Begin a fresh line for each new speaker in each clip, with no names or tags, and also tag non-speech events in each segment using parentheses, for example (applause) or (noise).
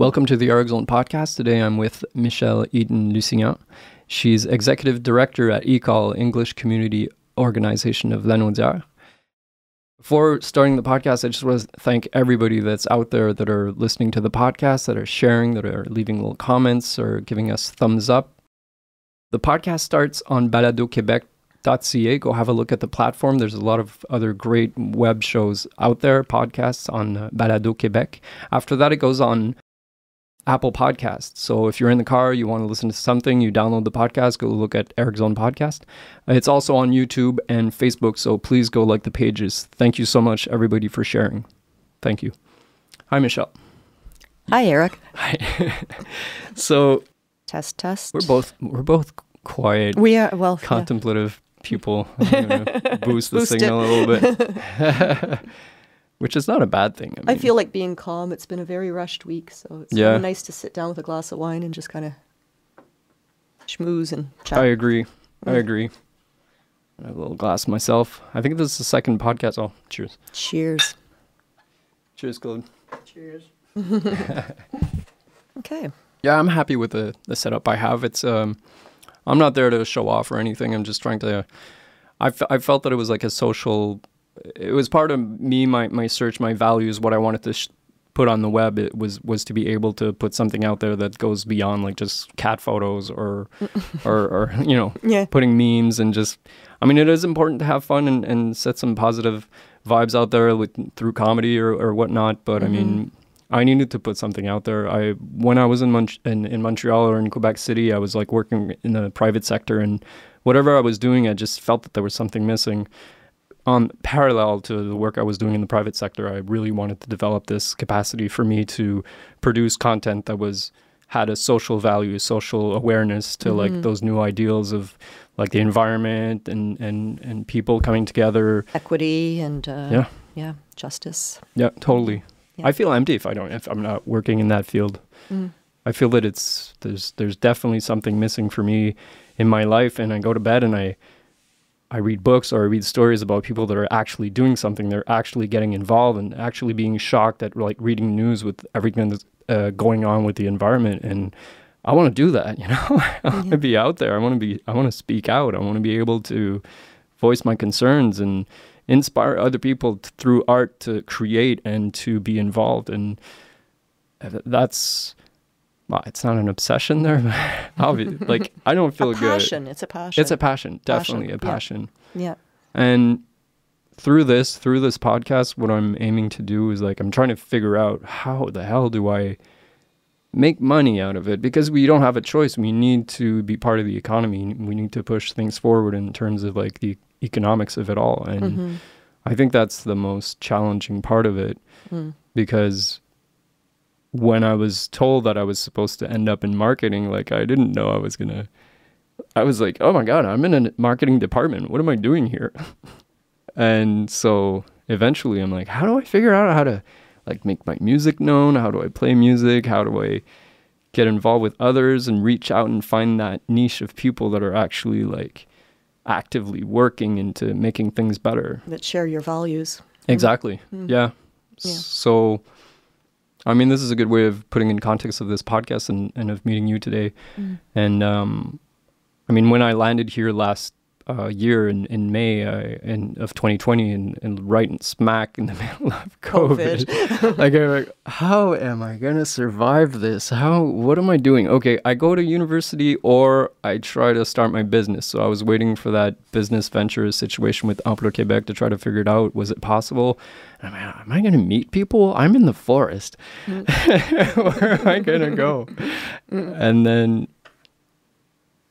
Welcome to the Argzone podcast. Today I'm with Michelle Eden Lusignan. She's executive director at ECOL, English Community Organization of Lanaudière. Before starting the podcast, I just want to thank everybody that's out there that are listening to the podcast, that are sharing, that are leaving little comments or giving us thumbs up. The podcast starts on baladoquebec.ca. Go have a look at the platform. There's a lot of other great web shows out there, podcasts on uh, Balado Quebec. After that, it goes on Apple Podcasts. So if you're in the car, you want to listen to something, you download the podcast, go look at Eric's own Podcast. Uh, it's also on YouTube and Facebook, so please go like the pages. Thank you so much, everybody, for sharing. Thank you. Hi, Michelle.
Hi, Eric.
Hi. (laughs) so
Test, test.
we're both we're both quiet,
We are well. yeah.
contemplative people. I'm (laughs) boost the
Boost it.
signal a little bit, (laughs) which is not a bad thing.
I
mean,
feel like being calm. It's been a very rushed week, so it's
Yeah.
really nice to sit down with a glass of wine and just kind of schmooze and chat.
I agree. I
Mm.
agree. I have a little glass myself. I think this is the second podcast. Oh, cheers.
Cheers.
Cheers, Claude.
Cheers. (laughs) okay.
Yeah, I'm happy with the, the setup I have. It's um, I'm not there to show off or anything. I'm just trying to. I, f- I felt that it was like a social. It was part of me, my my search, my values, what I wanted to sh- put on the web. It was was to be able to put something out there that goes beyond like just cat photos or, (laughs) or or you know
Yeah.
putting memes and just. I mean, it is important to have fun and, and set some positive vibes out there with, through comedy or, or whatnot. But I mm-hmm. mean, I needed to put something out there. I when I was in, Mon- in in Montreal or in Quebec City, I was like working in the private sector, and whatever I was doing, I just felt that there was something missing. On parallel to the work I was doing in the private sector, I really wanted to develop this capacity for me to produce content that was had a social value, social awareness to like those new ideals of like the environment and and and people coming together.
Equity and uh,
Yeah.
yeah, justice.
Yeah, totally.
Yeah.
I feel empty if I don't if I'm not working in that field.
Mm.
I feel that it's there's there's definitely something missing for me in my life and I go to bed and I I read books or I read stories about people that are actually doing something. They're actually getting involved and actually being shocked at like reading news with everything that's uh, going on with the environment. And I want to do that. (laughs) You know, I want to be out there. I want to be. I want to speak out. I want to be able to voice my concerns and inspire other people through art to create and to be involved. And uh, th- that's. Well, it's not an obsession there, but (laughs) obvi- like I don't feel
a
good.
passion. It's a passion.
It's a passion, definitely a
yeah.
passion.
yeah.
And through this, through this podcast, what I'm aiming to do is like I'm trying to figure out how the hell do I make money out of it because we don't have a choice. We need to be part of the economy. We need to push things forward in terms of like the economics of it all. And
Mm-hmm.
I think that's the most challenging part of it
Mm.
because when I was told that I was supposed to end up in marketing, like I didn't know I was gonna. I was like, oh my god, I'm in a marketing department. What am I doing here? (laughs) and so eventually, I'm like, how do I figure out how to like make my music known? How do I play music? How do I get involved with others and reach out and find that niche of people that are actually like actively working into making things better?
That share your values.
Exactly.
Mm.
Yeah.
Yeah.
So, I mean, this is a good way of putting in context of this podcast and, and of meeting you today.
Mm.
And um, I mean, when I landed here last uh, year in, in May uh, in, of 2020 and, and right smack in the (laughs) middle of COVID, (laughs) like, I'm like, how am I going to survive this? How, what am I doing? Okay, I go to university or I try to start my business. So I was waiting for that business venture situation with Emploi Quebec to try to figure it out. Was it possible? And I'm like, am I going to meet people? I'm in the forest. (laughs) Where am I going to go? and then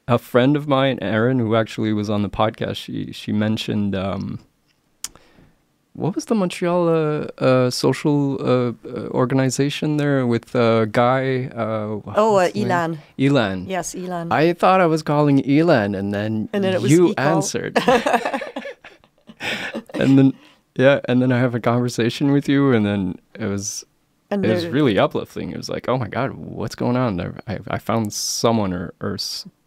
a friend of mine, Erin, who actually was on the podcast, she she mentioned um, what was the Montreal uh, uh, social uh, uh, organization there with uh, Guy? Uh,
Oh, uh? Elan.
Elan.
Yes, Elan.
I thought I was calling Elan, and then,
And then it was
you
ECOL.
answered. (laughs) and then, yeah, and then I have a conversation with you, and then it was
and
it was really uplifting. It was like, oh my god, what's going on? I, I found someone or or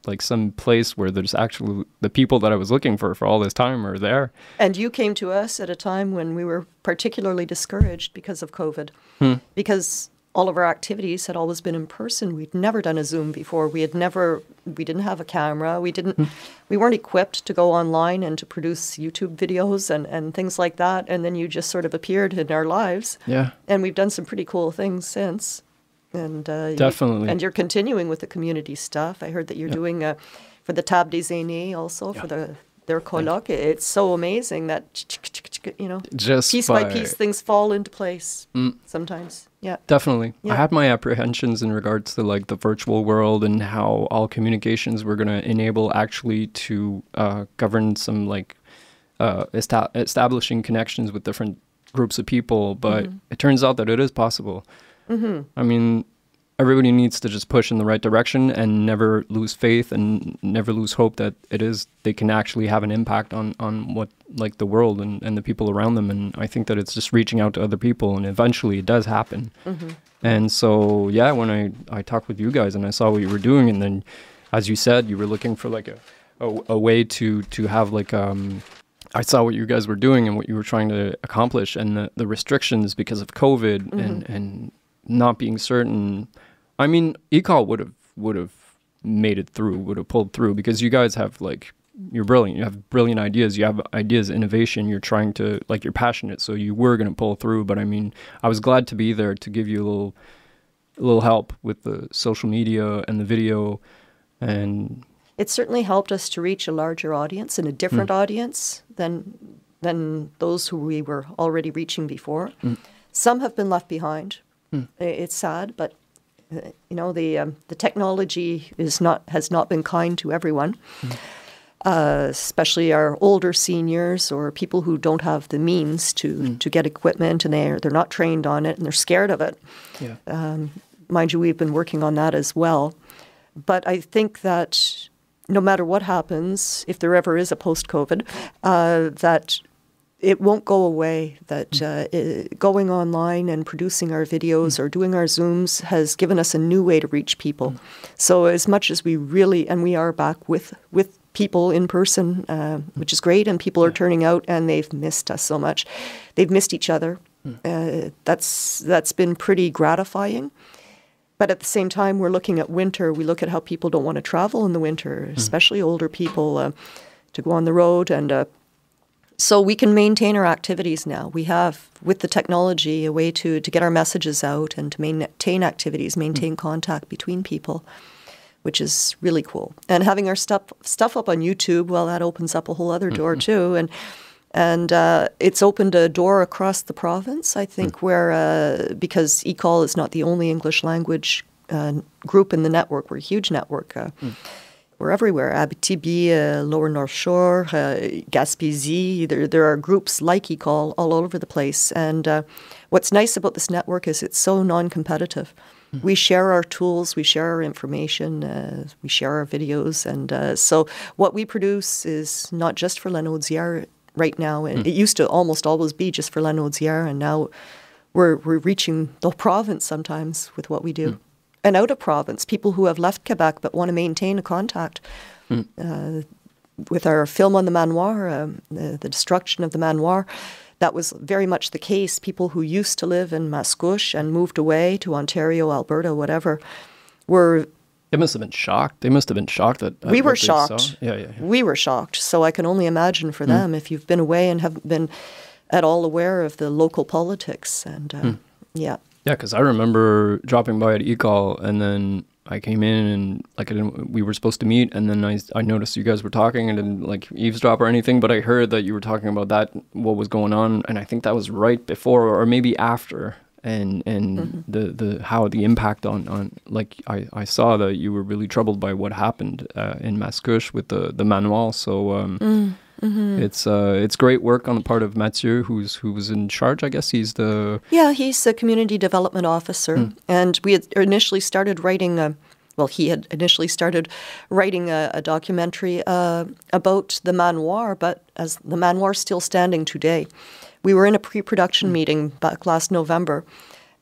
like some place where there's actually the people that I was looking for for all this time are there.
And you came to us at a time when we were particularly discouraged because of COVID.
Hmm.
Because all of our activities had always been in person. We'd never done a Zoom before. We had never, we didn't have a camera. We didn't, we weren't equipped to go online and to produce YouTube videos and, and things like that. And then you just sort of appeared in our lives.
Yeah.
And we've done some pretty cool things since. And uh, you-
Definitely.
and you're continuing with the community stuff. I heard that you're doing uh, for the Table des Aînés also for the their colloque. It's so amazing that you know
Just
piece by,
by- Mm.
piece things fall into place sometimes. Yeah.
Definitely.
Yeah.
I had my apprehensions in regards to like the virtual world and how all communications were going to enable actually to uh, govern some like uh, esta- establishing connections with different groups of people. But
Mm-hmm.
it turns out that it is possible. Mm-hmm. I mean, everybody needs to just push in the right direction and never lose faith and never lose hope that it is they can actually have an impact on on what like the world and, and the people around them. And i think that it's just reaching out to other people and eventually it does happen. Mm-hmm. And so yeah when i i talked with you guys and i saw what you were doing and then as you said you were looking for like a a, a way to to have like um I saw what you guys were doing and what you were trying to accomplish, and the, the restrictions because of COVID mm-hmm. and, and not being certain. I mean, ECOL would have would have made it through, would have pulled through because you guys have like you're brilliant. You have brilliant ideas. You have ideas, innovation. You're trying to like you're passionate, so you were going to pull through. But I mean, I was glad to be there to give you a little a little help with the social media and the video, and
It certainly helped us to reach a larger audience and a different hmm. audience than than those who we were already reaching before. Hmm. Some have been left behind. I- It's sad, but uh, you know the um, the technology is not has not been kind to everyone. Uh, especially our older seniors or people who don't have the means to, to get equipment and they're, they're not trained on it and they're scared of it.
yeah,
Mind you, we've been working on that as well. But I think that no matter what happens, if there ever is a post COVID, uh, that it won't go away. That uh, i going online and producing our videos or doing our Zooms has given us a new way to reach people. So as much as we really, and we are back with with people in person, uh, which is great, and people are turning out, and they've missed us so much. They've missed each other. Uh, that's that's been pretty gratifying. But at the same time, we're looking at winter. We look at how people don't want to travel in the winter, especially older people, uh, to go on the road. And uh, so we can maintain our activities now. We have, with the technology, a way to, to get our messages out and to maintain activities, maintain contact between people, which is really cool. And having our stuff, stuff up on YouTube, well, that opens up a whole other door, too. And and uh, it's opened a door across the province, I think, where uh, because ECOL is not the only English language uh, group in the network. We're a huge network. Uh, We're everywhere. Abitibi, uh, Lower North Shore, uh, Gaspésie. There, there are groups like ECOL all over the place. And uh, what's nice about this network is it's so non-competitive. We share our tools, we share our information, uh, we share our videos, and uh, so what we produce is not just for Lanaudière right now. And It used to almost always be just for Lanaudière, and now we're we're reaching the (laughs) province sometimes with what we do, and out of province, people who have left Quebec but want to maintain a contact. Uh, with our film on the manoir, um, the, the destruction of the manoir, that was very much the case. People who used to live in Mascouche and moved away to Ontario, Alberta, whatever, were
they must have been shocked. They must have been shocked that at
we were shocked.
Yeah, yeah, yeah.
We were shocked. So I can only imagine for them if you've been away and haven't been at all aware of the local politics. And uh, yeah,
Yeah, because I remember dropping by at ECOL and then I came in and like I didn't, we were supposed to meet and then I, I noticed you guys were talking and didn't like eavesdrop or anything, but I heard that you were talking about that what was going on and I think that was right before or maybe after and and the the how the impact on on like I, I saw that you were really troubled by what happened uh, in Mascouche with the the manoir so um it's uh it's great work on the part of Mathieu who's who was in charge I guess. He's the
yeah, he's a community development officer, and we had initially started writing. A, well, he had initially started writing a, a documentary uh, about the manoir, but as the manoir still standing today, we were in a pre-production meeting back last November,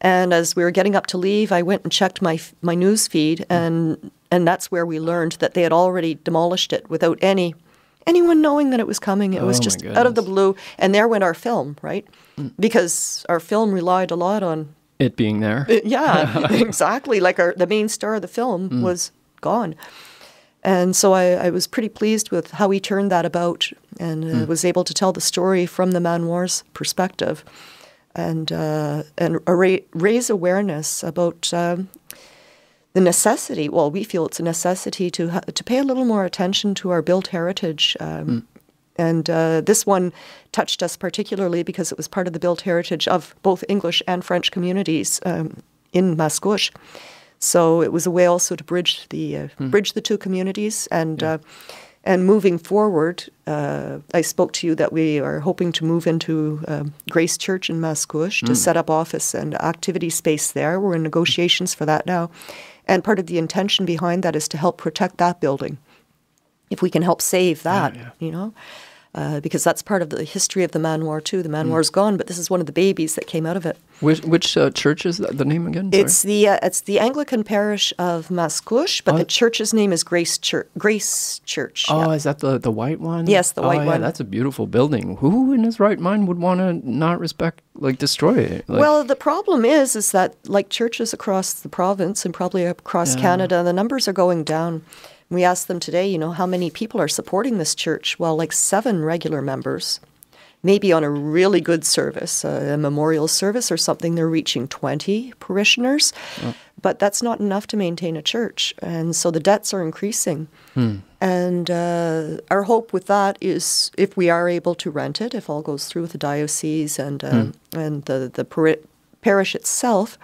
and as we were getting up to leave, I went and checked my my news feed, and and that's where we learned that they had already demolished it without any anyone knowing that it was coming. It was
Oh my
just out of the blue, and there went our film, right? Because our film relied a lot on
it being there.
yeah, (laughs) exactly. Like our the main star of the film was gone. And so I, I was pretty pleased with how he turned that about and uh, was able to tell the story from the Manoir's perspective and, uh, and ra- raise awareness about um, the necessity. Well, we feel it's a necessity to, ha- to pay a little more attention to our built heritage. Um, And uh, this one touched us particularly because it was part of the built heritage of both English and French communities um, in Mascouche. So it was a way also to bridge the uh, bridge the two communities and uh, and moving forward. Uh, I spoke to you that we are hoping to move into um, Grace Church in Mascouche to set up office and activity space there. We're in negotiations for that now, and part of the intention behind that is to help protect that building. If we can help save that, you know. Uh, because that's part of the history of the Manoir too. The Manoir's gone, but this is one of the babies that came out of it.
Which which uh, church is that, the name again? Sorry.
It's the uh, it's the Anglican parish of Mascouche, but
Oh.
the church's name is Grace Church. Grace Church.
Oh,
yeah.
is that the the white one?
Yes, the
Oh,
white
yeah,
one.
That's a beautiful building. Who in his right mind would want to not respect, like, destroy it? Like,
well, the problem is, is that like churches across the province and probably across
Yeah.
Canada, the numbers are going down. We asked them today, you know, how many people are supporting this church? Well, like seven regular members. Maybe on a really good service, a memorial service or something, they're reaching 20 parishioners. But that's not enough to maintain a church. And so the debts are increasing. And uh, our hope with that is if we are able to rent it, if all goes through with the diocese and, uh, and the, the pari- parish itself,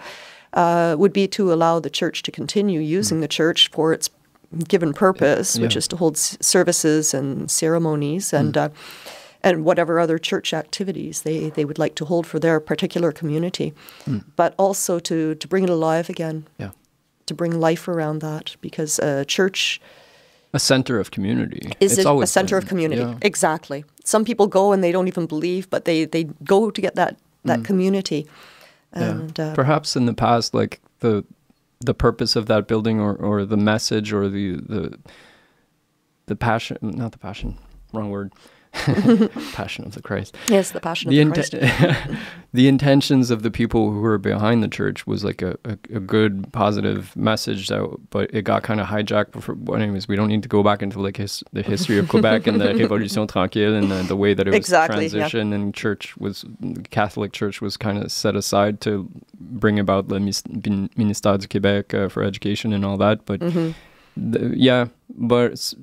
uh, would be to allow the church to continue using the church for its given purpose, which is to hold s- services and ceremonies and uh, and whatever other church activities they, they would like to hold for their particular community, but also to, to bring it alive again,
yeah,
to bring life around that, because a church
a center of community.
is
It's
a, a center
been,
of community.
yeah.
Exactly. Some people go and they don't even believe, but they, they go to get that, that community.
Yeah.
And uh,
Perhaps in the past, like the the purpose of that building, or, or the message, or the the the passion, not the passion, wrong word, (laughs) passion of the Christ.
yes, the passion of
the
the Christ. (laughs)
the intentions of the people who were behind the church was like a, a, a good positive message that but it got kind of hijacked before, well, anyways we don't need to go back into like his, the history of (laughs) quebec and the révolution tranquille and the, the way that it was
Exactly, yeah.
and church was the catholic church was kind of set aside to bring about the ministère du québec uh, for education and all that but
Mm-hmm.
the, yeah, but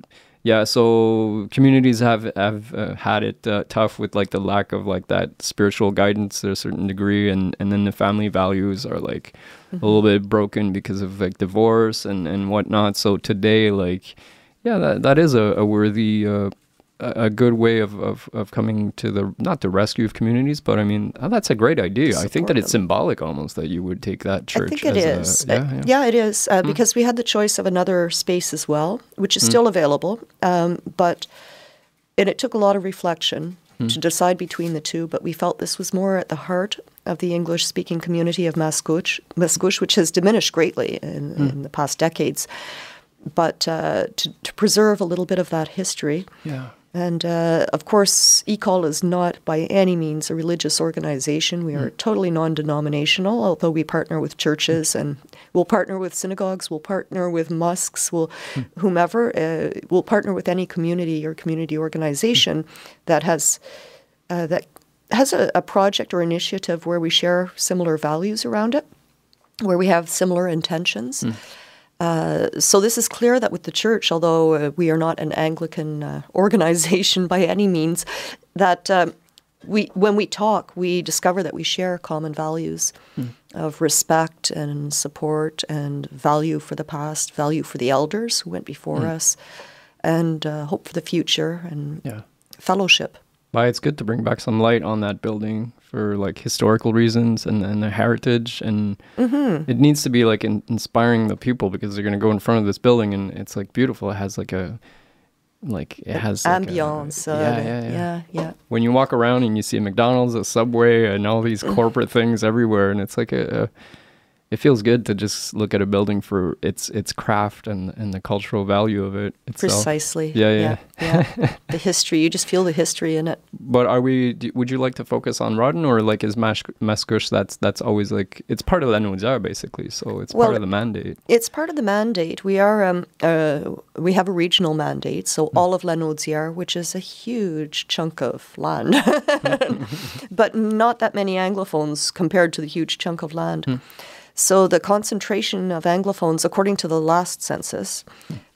yeah, so communities have have uh, had it uh, tough with like the lack of like that spiritual guidance to a certain degree, and and then the family values are like a little bit broken because of like divorce and and whatnot. So today, like, yeah, that that is a, a worthy. Uh, a a good way of, of, of coming to the not the rescue of communities, but I mean uh, that's a great idea. I think that it's
them.
symbolic almost that you would take that church.
I think it
as
is.
A,
Uh,
yeah, yeah.
yeah, it is. Uh, Because we had the choice of another space as well, which is still available. Um, but and it took a lot of reflection to decide between the two. But we felt this was more at the heart of the English-speaking community of Mascouche, Mascouche which has diminished greatly in, in the past decades. But uh, to, to preserve a little bit of that history.
yeah.
And uh, of course, ECOL is not by any means a religious organization. We are totally non denominational, although we partner with churches and we'll partner with synagogues, we'll partner with mosques, we'll, whomever. Uh, we'll partner with any community or community organization that has, uh, that has a, a project or initiative where we share similar values around it, where we have similar intentions. Uh, so this is clear that with the church, although uh, we are not an Anglican uh, (laughs) organization by any means, that um, we when we talk, we discover that we share common values of respect and support and value for the past, value for the elders who went before us, and uh, hope for the future and
Yeah.
fellowship.
Why it's good to bring back some light on that building for like historical reasons and, and the heritage and
Mm-hmm.
it needs to be like in, inspiring the people because they're going to go in front of this building and it's like beautiful it has like a like it has like a-
Ambiance. uh,
yeah, yeah, yeah
yeah, yeah.
when you walk around and you see a McDonald's a Subway and all these
Mm.
corporate things everywhere and it's like a, a it feels good to just look at a building for its its craft and and the cultural value of it itself.
Precisely.
Yeah, yeah.
yeah. yeah. (laughs) the history. You just feel the history in it.
But are we? do- Would you like to focus on Rawdon or like is Mascouche? That's that's always like it's part of Lanaudière basically, so it's
Well,
part of the mandate.
It's part of the mandate. We are um, uh, we have a regional mandate, so all of Lanaudière, which is a huge chunk of land, (laughs) (laughs) but not that many anglophones compared to the huge chunk of land. So the concentration of anglophones, according to the last census,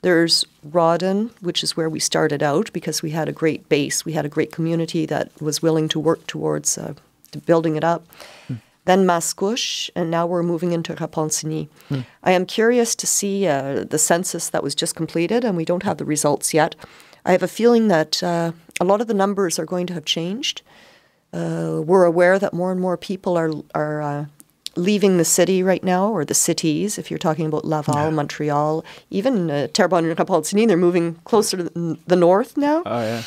there's Rawdon, which is where we started out because we had a great base, we had a great community that was willing to work towards uh, building it up. Then Mascouche, and now we're moving into Repentigny. I am curious to see uh, the census that was just completed, and we don't have the results yet. I have a feeling that uh, a lot of the numbers are going to have changed. Uh, we're aware that more and more people are are uh, leaving the city right now, or the cities. If you're talking about Laval, Montreal, even uh, Terrebonne and Repentigny, they're moving closer to the, north now.
Oh yeah.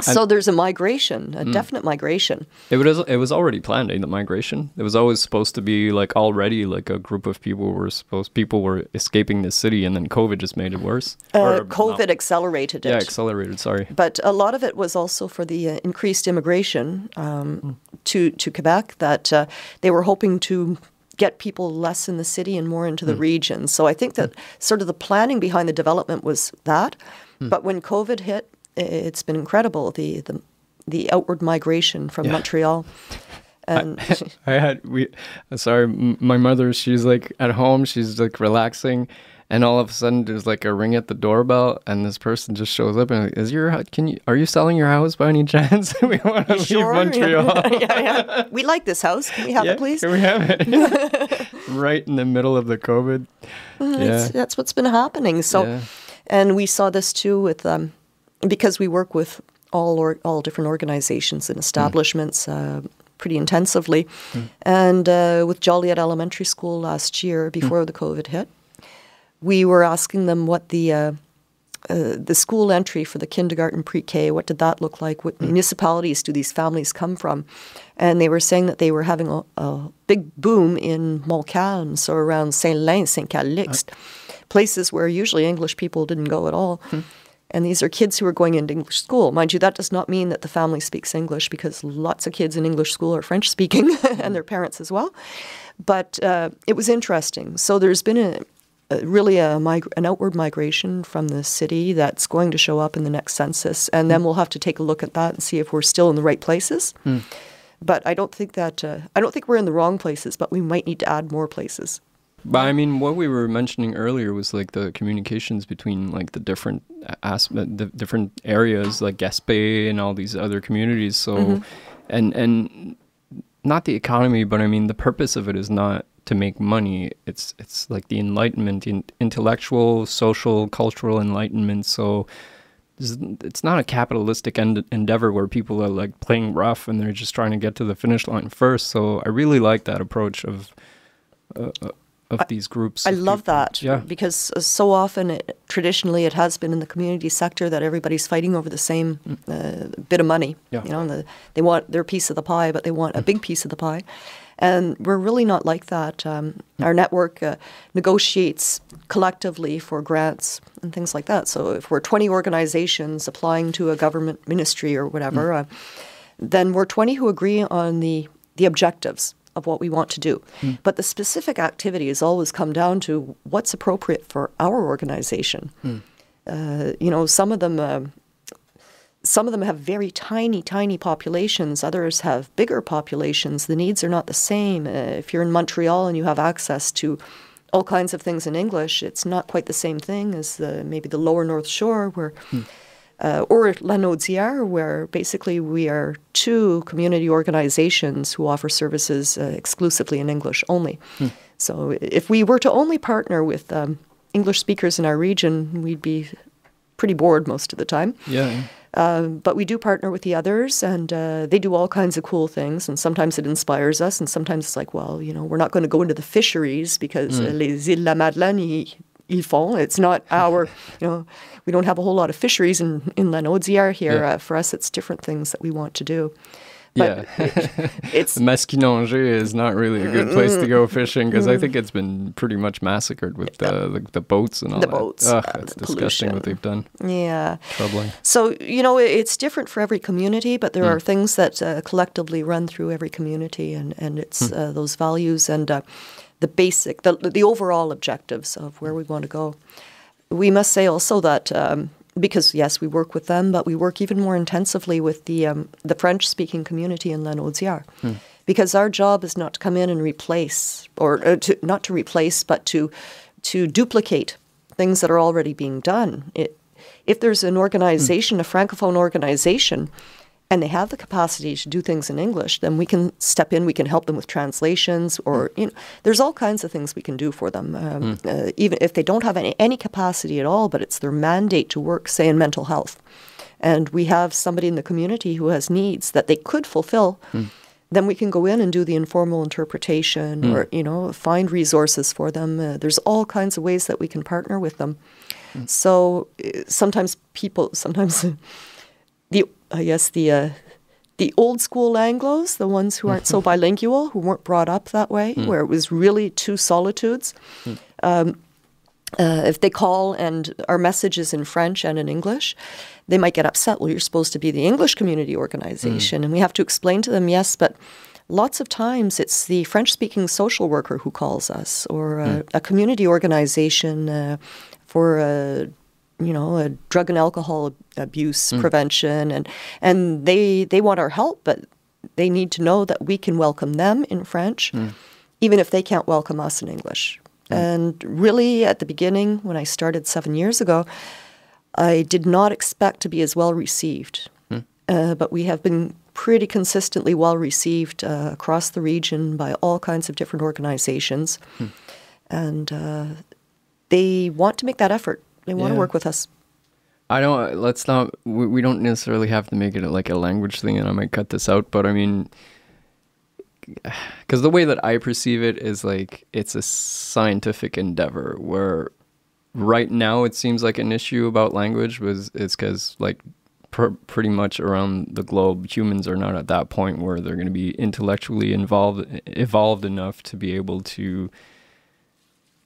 so there's a migration, a definite migration.
It was it was already planned, eh, the migration. It was always supposed to be like already like a group of people were supposed people were escaping the city, and then COVID just made it worse.
Uh,
Or
COVID accelerated it.
yeah, accelerated. Sorry.
but a lot of it was also for the uh, increased immigration um, to to Quebec that uh, they were hoping to get people less in the city and more into the hmm. region. So I think that hmm. sort of the planning behind the development was that. Hmm. But when COVID hit, it's been incredible the the, the outward migration from
Yeah.
Montreal. And (laughs)
I had we sorry, my mother. She's like at home. She's like relaxing, and all of a sudden there's like a ring at the doorbell, and this person just shows up and like, is your can you are you selling your house by any (laughs) chance? (laughs) we want to leave
sure, (laughs)
Montreal.
yeah, yeah. We like this house. Can we have
Yeah,
it, please?
Can we have it? right in the middle of the COVID. Yeah.
that's what's been happening. So,
Yeah.
and we saw this too with um, because we work with all or all different organizations
Hmm.
and establishments uh, pretty intensively, and uh, with Joliette Elementary School last year
Hmm.
before the COVID hit, we were asking them what the uh, uh, the school entry for the kindergarten pre-K, what did that look like? What municipalities do these families come from? And they were saying that they were having a, a big boom in Montcalm, so around Saint-Lin, Saint-Calixte, places where usually English people didn't go at all. And these are kids who are going into English school. Mind you, that does not mean that the family speaks English because lots of kids in English school are French speaking (laughs) and their parents as well. But uh, it was interesting. So there's been a really a mig- an outward migration from the city that's going to show up in the next census, and then hmm. we'll have to take a look at that and see if we're still in the right places. Hmm. But I don't think that uh, I don't think we're in the wrong places, but we might need to add more places.
But I mean, what we were mentioning earlier was like the communications between like the different uh, aspect, the different areas, like Gaspé and all these other communities. So, mm-hmm. and and not the economy, but I mean the purpose of it is not to make money. It's it's like the enlightenment, in- intellectual, social, cultural enlightenment. So. It's not a capitalistic end- endeavor where people are like playing rough and they're just trying to get to the finish line first. So I really like that approach of uh, uh, of these groups.
I love
people.
that
Yeah.
because so often, it, traditionally, it has been in the community sector that everybody's fighting over the same uh, bit of money.
Mm. Yeah. Mm.
You know, the, they want their piece of the pie, but they want a big piece of the pie, and we're really not like that. Um,
Mm.
our network uh, negotiates collectively for grants and things like that. So if we're 20 organizations applying to a government ministry or whatever, uh, then we're 20 who agree on the, the objectives of what we want to do. But the specific activities always come down to what's appropriate for our organization. Uh, you know, some of them. Some of them have very tiny, tiny populations. Others have bigger populations. The needs are not the same. Uh, if you're in Montreal and you have access to all kinds of things in English, it's not quite the same thing as the, maybe the lower North Shore, where uh, or Lanaudière, where basically we are two community organizations who offer services uh, exclusively in English only. So if we were to only partner with um, English speakers in our region, we'd be pretty bored most of the time.
Yeah.
Um, but we do partner with the others, and uh, they do all kinds of cool things. And sometimes it inspires us, and sometimes it's like, well, you know, we're not going to go into the fisheries because uh, les îles La Madeleine, ils, ils font. It's not (laughs) our, you know, we don't have a whole lot of fisheries in, in Lanaudière here.
Yeah.
Uh, for us, it's different things that we want to do.
Yeah.
it's (laughs)
Maskinongé is not really a good place to go fishing because I think it's been pretty much massacred with the the, the boats and all
The
that.
boats,
Ugh,
uh,
it's disgusting what they've done.
yeah.
Troubling.
So, you know, it's different for every community, but there
Mm.
are things that uh, collectively run through every community, and, and it's
Hmm.
uh, those values and uh, the basic, the, the overall objectives of where we want to go. We must say also that. Um, because yes, we work with them, but we work even more intensively with the um, the French-speaking community in Lanaudière, because our job is not to come in and replace, or uh, to, not to replace, but to to duplicate things that are already being done. It, if there's an organization, a francophone organization, and they have the capacity to do things in English, then we can step in. We can help them with translations, or you know, there's all kinds of things we can do for them. Um, uh, even if they don't have any, any capacity at all, but it's their mandate to work, say, in mental health, and we have somebody in the community who has needs that they could fulfill. Then we can go in and do the informal interpretation, or you know, find resources for them. Uh, there's all kinds of ways that we can partner with them. So uh, sometimes people, sometimes (laughs) I guess the uh, the old school Anglo's, the ones who aren't so bilingual, who weren't brought up that way, where it was really two solitudes. Um, uh, if they call and our message is in French and in English, they might get upset. Well, you're supposed to be the English community organization, and we have to explain to them, yes, but lots of times it's the French-speaking social worker who calls us, or uh, a community organization uh, for. You know, uh, drug and alcohol ab- abuse prevention, and and they they want our help, but they need to know that we can welcome them in French, even if they can't welcome us in English. And really, at the beginning, when I started seven years ago, I did not expect to be as well received. Uh, but we have been pretty consistently well received uh, across the region by all kinds of different organizations. And uh, they want to make that effort. They want to
Yeah.
work with us.
I don't. Let's not. We, we don't necessarily have to make it like a language thing, and I might cut this out. But I mean, (sighs) because the way that I perceive it is like it's a scientific endeavor. Where right now it seems like an issue about language was it's because like pr- pretty much around the globe, humans are not at that point where they're going to be intellectually involved, evolved enough to be able to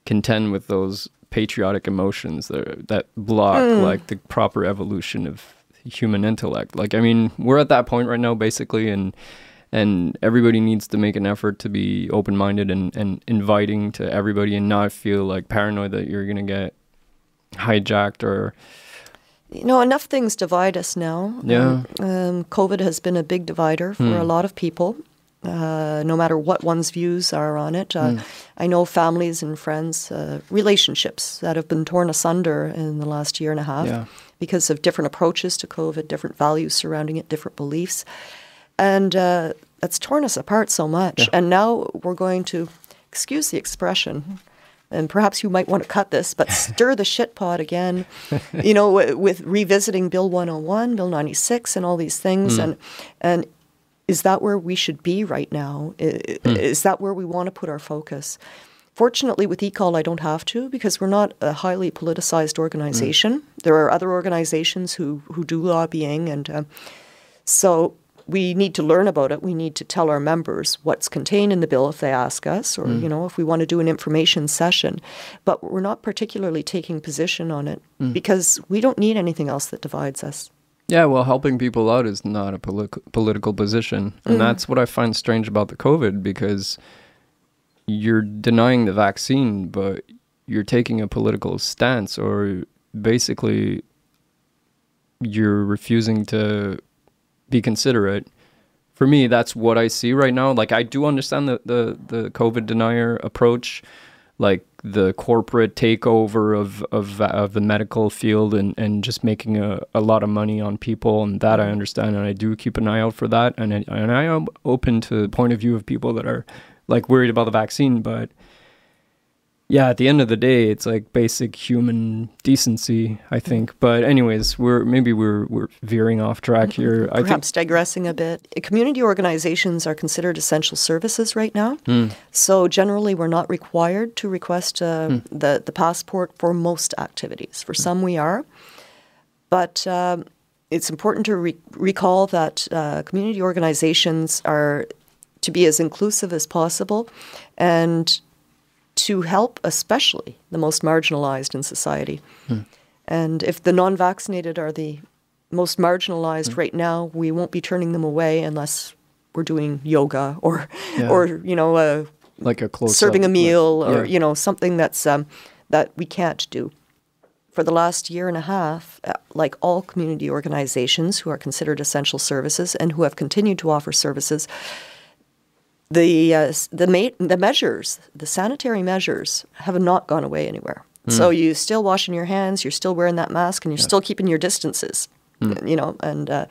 contend with those patriotic emotions that that block like the proper evolution of human intellect. Like I mean, we're at that point right now basically and and everybody needs to make an effort to be open-minded and, and inviting to everybody and not feel like paranoid that you're going to get hijacked or
You know, enough things divide us now.
Yeah.
Um, um, COVID has been a big divider for a lot of people, uh, no matter what one's views are on it. Uh, I know families and friends, uh, relationships that have been torn asunder in the last year and a half
Yeah.
because of different approaches to COVID, different values surrounding it, different beliefs. And uh, that's torn us apart so much.
Yeah.
And now we're going to, excuse the expression, and perhaps you might want to cut this, but (laughs) stir the shit pot again, you know, wi- with revisiting Bill 101, Bill 96, and all these things. And, and is that where we should be right now? I- hmm. Is that where we want to put our focus? Fortunately, with ECOL, I don't have to because we're not a highly politicized organization. Hmm. There are other organizations who, who do lobbying, and uh, so we need to learn about it. We need to tell our members what's contained in the bill if they ask us, or hmm. you know, if we want to do an information session. But we're not particularly taking position on it because we don't need anything else that divides us.
Yeah, well, helping people out is not a politi- political position. And mm. that's what I find strange about the COVID because you're denying the vaccine, but you're taking a political stance, or basically you're refusing to be considerate. For me, that's what I see right now. Like, I do understand the, the, the COVID denier approach, like the corporate takeover of, of, of the medical field and, and just making a, a lot of money on people. And that I understand. And I do keep an eye out for that. And I, and I am open to the point of view of people that are like worried about the vaccine. But yeah, at the end of the day, it's like basic human decency, I think. But anyways, we're maybe we're we're veering off track here. I think
Perhaps digressing a bit, community organizations are considered essential services right now.
Hmm.
So generally, we're not required to request uh, the the passport for most activities. For some, we are, but um, it's important to re- recall that uh, community organizations are to be as inclusive as possible and to help, especially the most marginalized in society. Hmm. And if the non vaccinated are the most marginalized hmm. right now, we won't be turning them away unless we're doing yoga or, yeah. or you know, uh,
like a close
serving a meal like, yeah. or you know something that's um, that we can't do. For the last year and a half, uh, like all community organizations who are considered essential services and who have continued to offer services, the uh, the ma- the measures, the sanitary measures, have not gone away anywhere. Mm. So you're still washing your hands, you're still wearing that mask, and you're yeah. still keeping your distances. Mm. You know, and uh,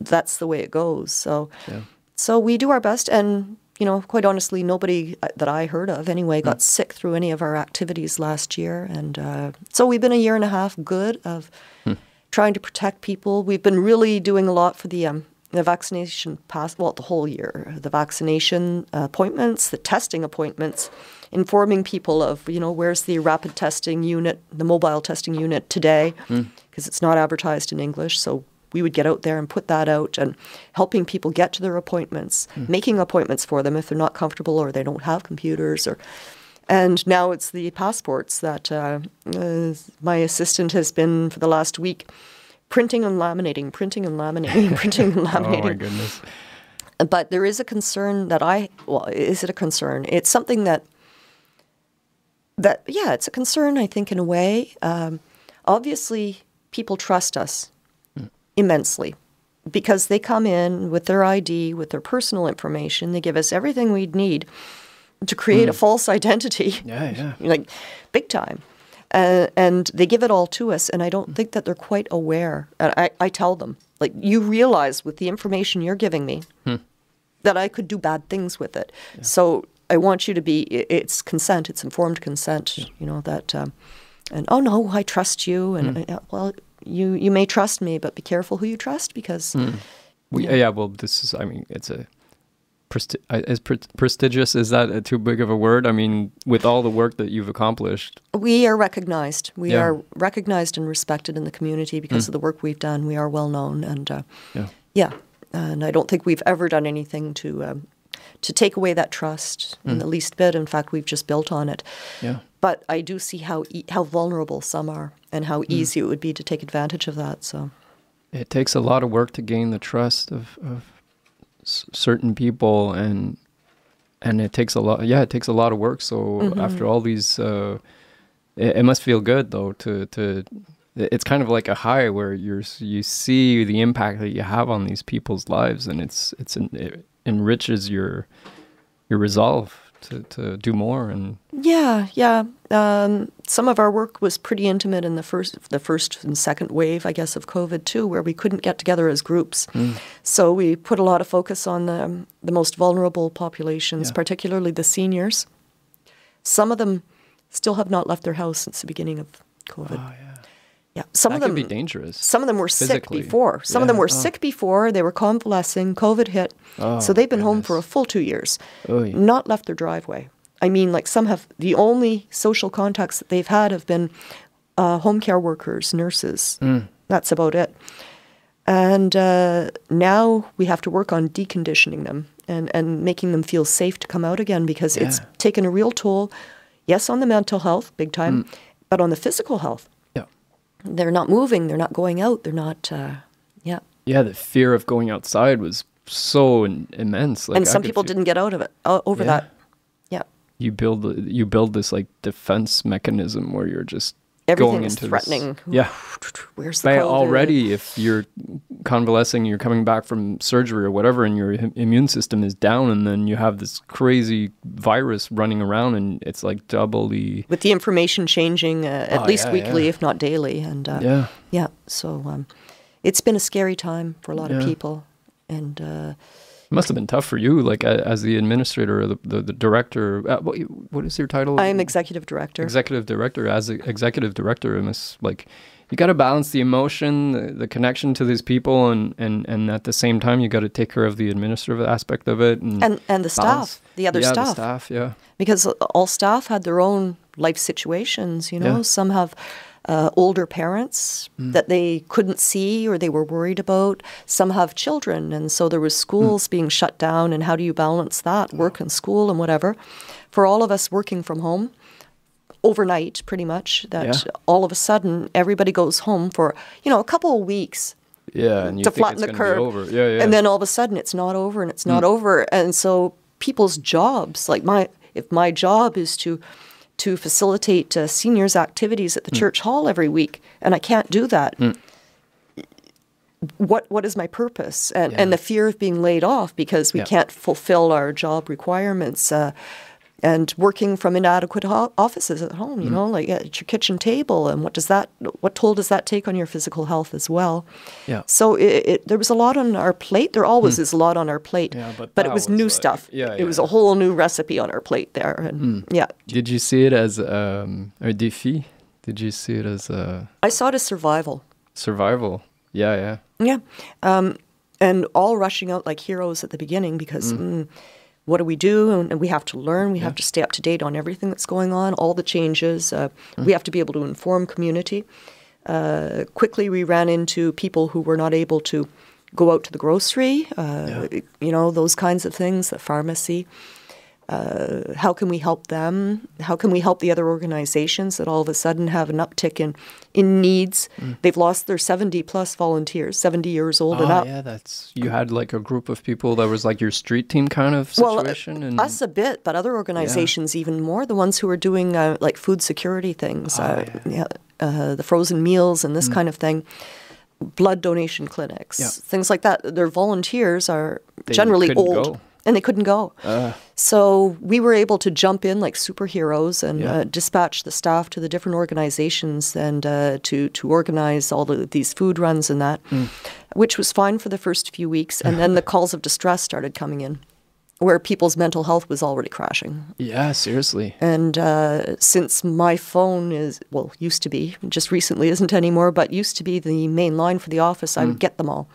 that's the way it goes. So, yeah. so we do our best, and you know, quite honestly, nobody uh, that I heard of anyway got mm. sick through any of our activities last year, and uh, so we've been a year and a half good of mm. trying to protect people. We've been really doing a lot for the um, the vaccination pass, well, the whole year, the vaccination appointments, the testing appointments, informing people of, you know, where's the rapid testing unit, the mobile testing unit today, because mm. it's not advertised in English. So we would get out there and put that out and helping people get to their appointments, mm. making appointments for them if they're not comfortable or they don't have computers or. And now it's the passports that uh, uh, my assistant has been for the last week printing and laminating, printing and laminating, (laughs) printing and laminating. oh
my goodness.
But there is a concern that I well, is it a concern? It's something that that yeah, it's a concern. I think in a way. Um, obviously, people trust us mm. immensely because they come in with their ID, with their personal information. They give us everything we'd need to create mm. a false identity.
Yeah, yeah. (laughs)
like big time. Uh, and they give it all to us, and I don't think that they're quite aware. And I, I tell them, like, you realize with the information you're giving me hmm. that I could do bad things with it. Yeah. So I want you to be, it's consent, it's informed consent, yeah. you know, that, um, and oh no, I trust you. And hmm. uh, well, you, you may trust me, but be careful who you trust because.
Hmm. We, yeah, well, this is, I mean, it's a, presti- as pre- prestigious is that a too big of a word? I mean, with all the work that you've accomplished,
we are recognized. We yeah. are recognized and respected in the community because mm. of the work we've done. We are well known, and uh, yeah, yeah. And I don't think we've ever done anything to um, to take away that trust mm. in the least bit. In fact, we've just built on it.
Yeah.
But I do see how e- how vulnerable some are, and how mm. easy it would be to take advantage of that. So.
It takes a lot of work to gain the trust of, of certain people and and it takes a lot yeah it takes a lot of work so mm-hmm. after all these uh, it, it, must feel good though to to it's kind of like a high where you're you see the impact that you have on these people's lives and it's it's it enriches your your resolve to, to do more and
yeah yeah um, some of our work was pretty intimate in the first the first and second wave I guess of COVID too where we couldn't get together as groups mm. so we put a lot of focus on the the most vulnerable populations yeah. particularly the seniors some of them still have not left their house since the beginning of COVID
oh, yeah.
Yeah, some
that
of them
can be dangerous.
Some of them were physically. sick before. Some yeah. of them were oh. sick before. They were convalescing. COVID hit, oh, so they've been goodness. home for a full two years, Oy. not left their driveway. I mean, like some have. The only social contacts that they've had have been uh, home care workers, nurses. Mm. That's about it. And uh, now we have to work on deconditioning them and, and making them feel safe to come out again because yeah. it's taken a real toll. Yes, on the mental health, big time, mm. but on the physical health Yeah. they're not moving, they're not going out, they're not, uh, yeah.
Yeah, the fear of going outside was so in, immense.
Like and some people feel, didn't get out of it uh, over yeah. that.
You build you build this like defense mechanism where you're just
Everything
going into
threatening.
This, yeah. (sighs)
Where's the By
already if you're convalescing, you're coming back from surgery or whatever, and your immune system is down, and then you have this crazy virus running around, and it's like doubly
with the information changing uh, at oh, least yeah, weekly, yeah. if not daily, and uh,
yeah,
yeah. So um, it's been a scary time for a lot yeah. of people, and. Uh,
must have been tough for you, like as the administrator or the, the, the director. Uh, what, what is your title?
I am executive director.
Executive director. As executive director, it must like you got to balance the emotion, the, the, connection to these people, and, and, and at the same time, you got to take care of the administrative aspect of it,
and and, and the balance. staff, the other
yeah,
staff,
the staff, yeah,
because all staff had their own life situations. You know, yeah. some have uh, older parents hmm. that they couldn't see or they were worried about. Some have children, and so there was hmm. schools being shut down. And how do you balance that, work and school and whatever? For all of us working from home, overnight, pretty much, that
Yeah.
all of a sudden everybody goes home for you know a couple of weeks
Yeah, and you
to
think
flatten
it's
the curve.
over. Yeah, yeah.
And then all of a sudden it's not over and it's not hmm. over. And so people's jobs, like my, if my job is to, to facilitate uh, seniors' activities at the church hall every week, and I can't do that. What what is my purpose? And and the fear of being laid off because we
Yeah.
can't fulfill our job requirements. Uh, and working from inadequate ho- offices at home, you know, like at your kitchen table, and what does that, what toll does that take on your physical health as well?
Yeah.
So it, it, there was a lot on our plate. There always is a lot on our plate.
Yeah, but
but
it
was
was
new
like-
stuff.
yeah,
It was a whole new recipe on our plate there. And yeah,
Did you see it as um, a défi? Did you see it as a
I saw it as survival.
survival? Yeah, yeah.
Yeah. Um, and all rushing out like heroes at the beginning because mm, what do we do? And, and we have to learn. We have to stay up to date on everything that's going on, all the changes. Uh, We have to be able to inform community. Uh, quickly, we ran into people who were not able to go out to the grocery, uh, you know, those kinds of things, the pharmacy. Uh, how can we help them? How can we help the other organizations that all of a sudden have an uptick in, in needs? They've lost their 70 plus volunteers, 70 years old and
Oh,
up.
yeah, that's you had like a group of people that was like your street team kind of
Well,
situation, and
us a bit, but other organizations even more. The ones who are doing uh, like food security things,
Oh,
uh, yeah, uh, the frozen meals and this
Mm.
kind of thing, blood donation clinics,
Yeah.
things like that. Their volunteers are
They
generally old.
go.
And they couldn't go. so we were able to jump in like superheroes and
Yeah.
uh, dispatch the staff to the different organizations and uh, to, to organize all the, these food runs and that,
Mm.
which was fine for the first few weeks. And then the (laughs) calls of distress started coming in where people's mental health was already crashing.
yeah, seriously.
And uh, since my phone is, well, used to be, just recently isn't anymore, but used to be the main line for the office, I would get them all.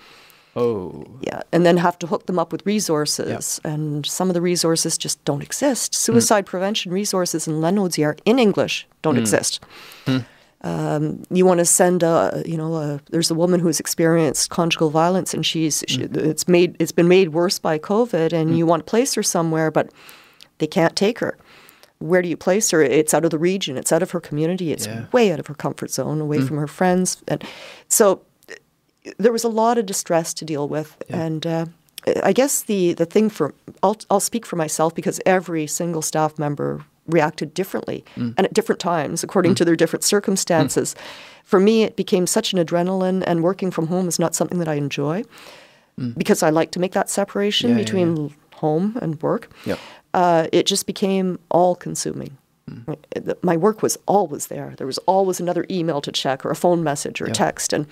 Oh,
Yeah. And then have to hook them up with resources. And some of the resources just don't exist. Hmm. Suicide prevention resources in Lanaudière in English don't hmm. exist. Hmm. Um, you want to send a, you know, a, there's a woman who's experienced conjugal violence, and she's she, it's made it's been made worse by COVID, and you want to place her somewhere, but they can't take her. Where do you place her? It's out of the region. It's out of her community. It's
Yeah.
way out of her comfort zone, away from her friends, and so there was a lot of distress to deal with, and uh, I guess the the thing for I'll I'll speak for myself because every single staff member reacted differently mm. and at different times according mm. to their different circumstances. Mm. For me, it became such an adrenaline, and working from home is not something that I enjoy because I like to make that separation
Yeah, yeah,
between home and work. Uh, it just became all consuming. My work was always there. There was always another email to check or a phone message or a
Yeah.
text. And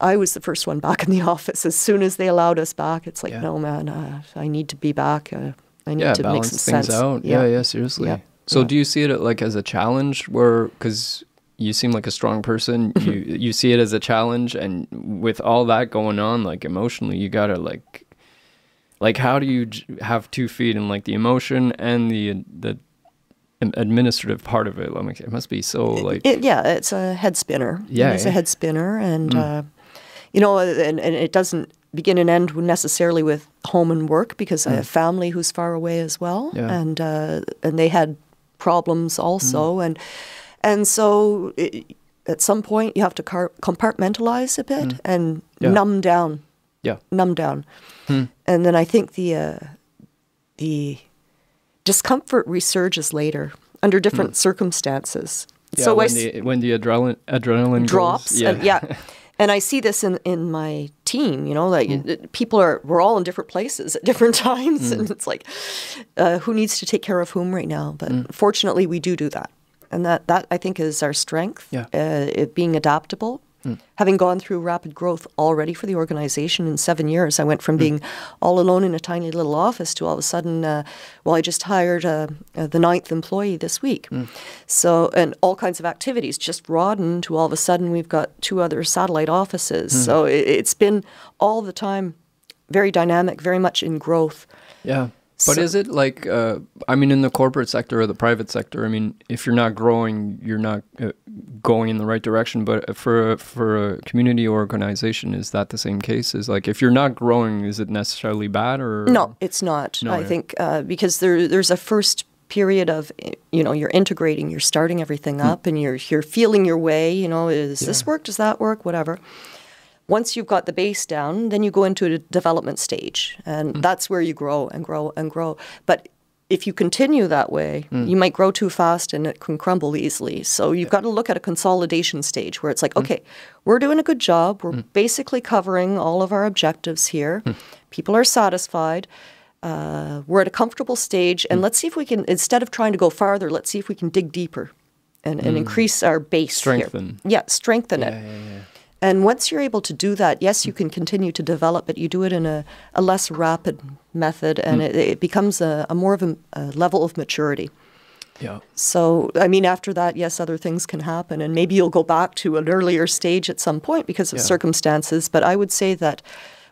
I was the first one back in the (laughs) office. As soon as they allowed us back, it's like,
Yeah.
no, man, uh, I need to be back. Uh, I need
yeah,
to make
balance
some
things
sense.
out. Yeah, yeah, seriously.
Yeah.
So,
Yeah.
do you see it like as a challenge, where because you seem like a strong person, (laughs) you you see it as a challenge, and with all that going on, like emotionally, you gotta like, like, how do you j- have two feet in like the emotion and the the administrative part of it? Like, it must be so like,
It, yeah, it's a head spinner.
Yeah,
it's a head spinner, and uh, you know, and, and it doesn't begin and end necessarily with home and work because I mm. have family who's far away as well,
Yeah.
and uh, and they had problems also, mm. and and so it, at some point you have to car- compartmentalize a bit mm. and
Yeah.
numb down,
yeah,
numb down, hmm. and then I think the uh, the discomfort resurges later under different hmm. circumstances.
yeah.
so
when
s-
the when the adrenaline adrenaline
drops.
goes, yeah,
And, yeah. (laughs) And I see this in, in my team, you know, like it- people are, we're all in different places at (laughs) different times. And it's like, uh, who needs to take care of whom right now? But fortunately, we do do that. And that, that I think is our strength,
Yeah.
uh, it being adaptable. Having gone through rapid growth already for the organization in seven years, I went from being all alone in a tiny little office to all of a sudden, uh, well, I just hired uh, uh, the ninth employee this week. So, and all kinds of activities just broadened to all of a sudden we've got two other satellite offices. So it, it's been all the time very dynamic, very much in growth.
yeah. But
So-
is it like, uh, I mean, in the corporate sector or the private sector? I mean, if you're not growing, you're not uh, going in the right direction. But for a, for a community organization, is that the same case? Is like if you're not growing, is it necessarily bad or
No, it's not.
No,
I
yeah.
think uh, because there there's a first period of you know you're integrating, you're starting everything up, and you're you're feeling your way. You know, is this work? Does that work? Whatever. Once you've got the base down, then you go into a development stage, and mm. that's where you grow and grow and grow. But if you continue that way, mm. you might grow too fast and it can crumble easily. So you've got to look at a consolidation stage where it's like, mm. okay, we're doing a good job. We're basically covering all of our objectives here. People are satisfied. Uh, we're at a comfortable stage, and let's see if we can, instead of trying to go farther, let's see if we can dig deeper and, and increase our base here.
Strengthen.
Yeah, strengthen it.
Yeah, yeah, yeah.
And once you're able to do that, yes, you can continue to develop but You do it in a, a less rapid method, and it, it becomes a, a more of a, a level of maturity.
Yeah.
So, I mean, after that, yes, other things can happen, and maybe you'll go back to an earlier stage at some point because of
Yeah.
circumstances. But I would say that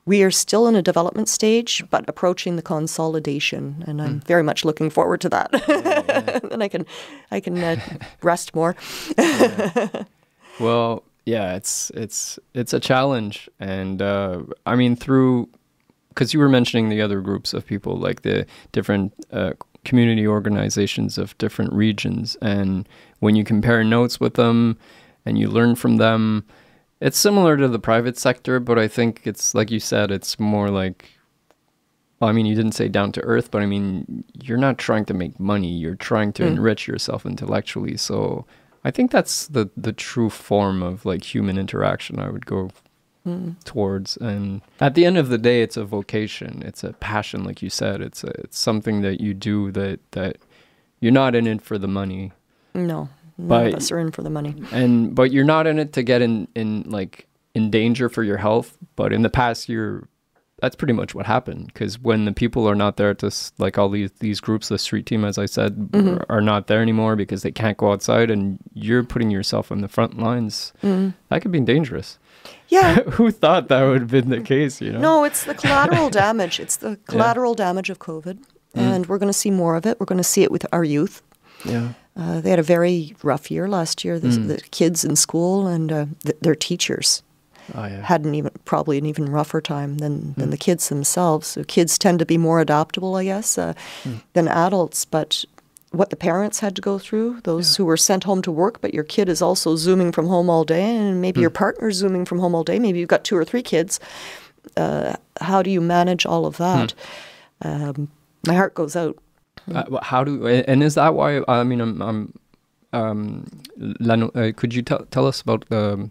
we are still in a development stage, but approaching the consolidation, and I'm very much looking forward to that. (laughs) and I can, I can uh, rest more. (laughs)
Well, yeah, it's it's it's a challenge, and uh, I mean through because you were mentioning the other groups of people, like the different uh, community organizations of different regions, and when you compare notes with them, and you learn from them, it's similar to the private sector, but I think it's like you said, it's more like. Well, I mean, you didn't say down to earth, but I mean, you're not trying to make money. You're trying to
Mm.
enrich yourself intellectually. So I think that's the the true form of like human interaction I would go
Mm.
towards. And at the end of the day it's a vocation. It's a passion like you said. It's a, it's something that you do that that you're not in it for the money.
No, none
But-
of us are in for the money.
and but you're not in it to get in in like in danger for your health. But in the past year that's pretty much what happened because when the people are not there to like all these these groups the street team as i said
Mhm.
are, are not there anymore because they can't go outside and you're putting yourself on the front lines
Mm.
that could be dangerous
Yeah. (laughs)
who thought that would have been the case you know
No, it's the collateral (laughs) damage. It's the collateral damage of COVID.
Mm.
And we're going to see more of it. We're going to see it with our youth.
yeah
Uh, they had a very rough year last year. The,
Mm.
the kids in school and uh, th- their teachers
oh yeah
had an even probably an even rougher time than, than
Mm.
the kids themselves. So kids tend to be more adaptable, I guess, uh,
Mm.
than adults. But what the parents had to go through, those who were sent home to work, but your kid is also zooming from home all day, and maybe
Mm.
your partner's zooming from home all day. Maybe you've got two or three kids. Uh, how do you manage all of that? Um, my heart goes out.
Uh, how do and is that why I mean I'm, I'm um Lano, uh, could you tell tell us about the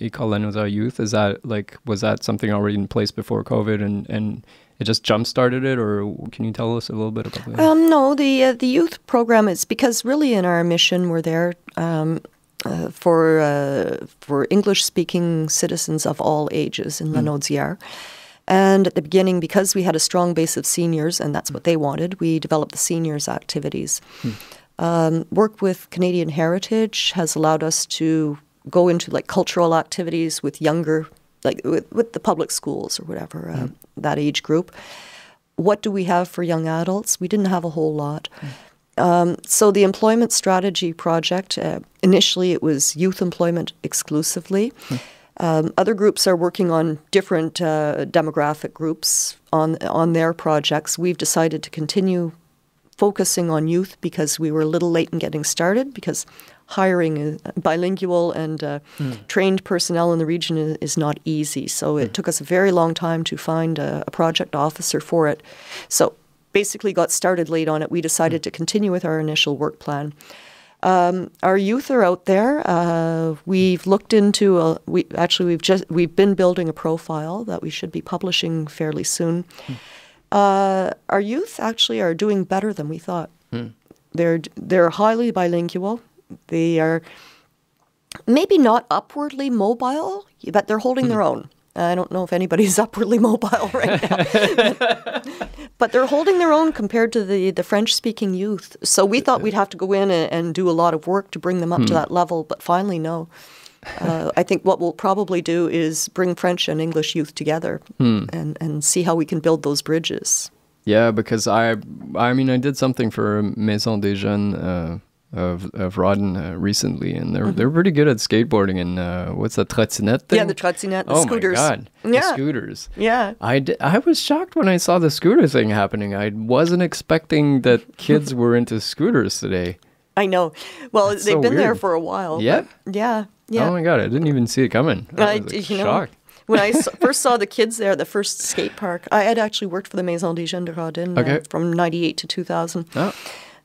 Lenoir Youth is that like was that something already in place before COVID and and it just jump started it or can you tell us a little bit about that?
Um, no, the uh, the youth program is because really in our mission we're there um, uh, for uh, for English speaking citizens of all ages in Lanaudière. And at the beginning, because we had a strong base of seniors, and that's what they wanted, we developed the seniors activities. Um, work with Canadian Heritage has allowed us to go into like cultural activities with younger, like with, with the public schools or whatever, uh, that age group. What do we have for young adults? We didn't have a whole lot. Um, so the employment strategy project, uh, initially it was youth employment exclusively. Um, other groups are working on different uh, demographic groups on on their projects. We've decided to continue focusing on youth because we were a little late in getting started because hiring bilingual and uh, trained personnel in the region is, is not easy. So it took us a very long time to find a, a project officer for it. So basically got started late on it. We decided to continue with our initial work plan. Um, our youth are out there. Uh, we've looked into. A, we actually we've just we've been building a profile that we should be publishing fairly soon. Uh, our youth actually are doing better than we thought. They're they're highly bilingual. They are maybe not upwardly mobile, but they're holding their own. I don't know if anybody's (laughs) upwardly mobile right now, (laughs) but they're holding their own compared to the, the French speaking youth. So we thought we'd have to go in and, and do a lot of work to bring them up to that level, but finally, no. Uh, I think what we'll probably do is bring French and English youth together and, and see how we can build those bridges.
Yeah, because I, I mean, I did something for Maison des Jeunes uh, of of Rawdon uh, recently, and they're they're pretty good at skateboarding. And uh, what's that trottinette thing?
Mm-hmm. Yeah, the trottinette, the
oh
scooters.
my god, the
Yeah.
scooters.
Yeah.
I, d- I was shocked when I saw the scooter thing happening. I wasn't expecting that (laughs) kids were into scooters today.
I know. Well,
That's
they've
so
been there for a while.
Yeah?
Yeah. Yeah.
Oh my god, I didn't even see it coming. I
I-
was like,
you know,
shocked.
when I (laughs) first saw the kids there, at the first skate park, I had actually worked for the Maison des Jeunes de Rawdon uh, from 98 to 2000.
Oh,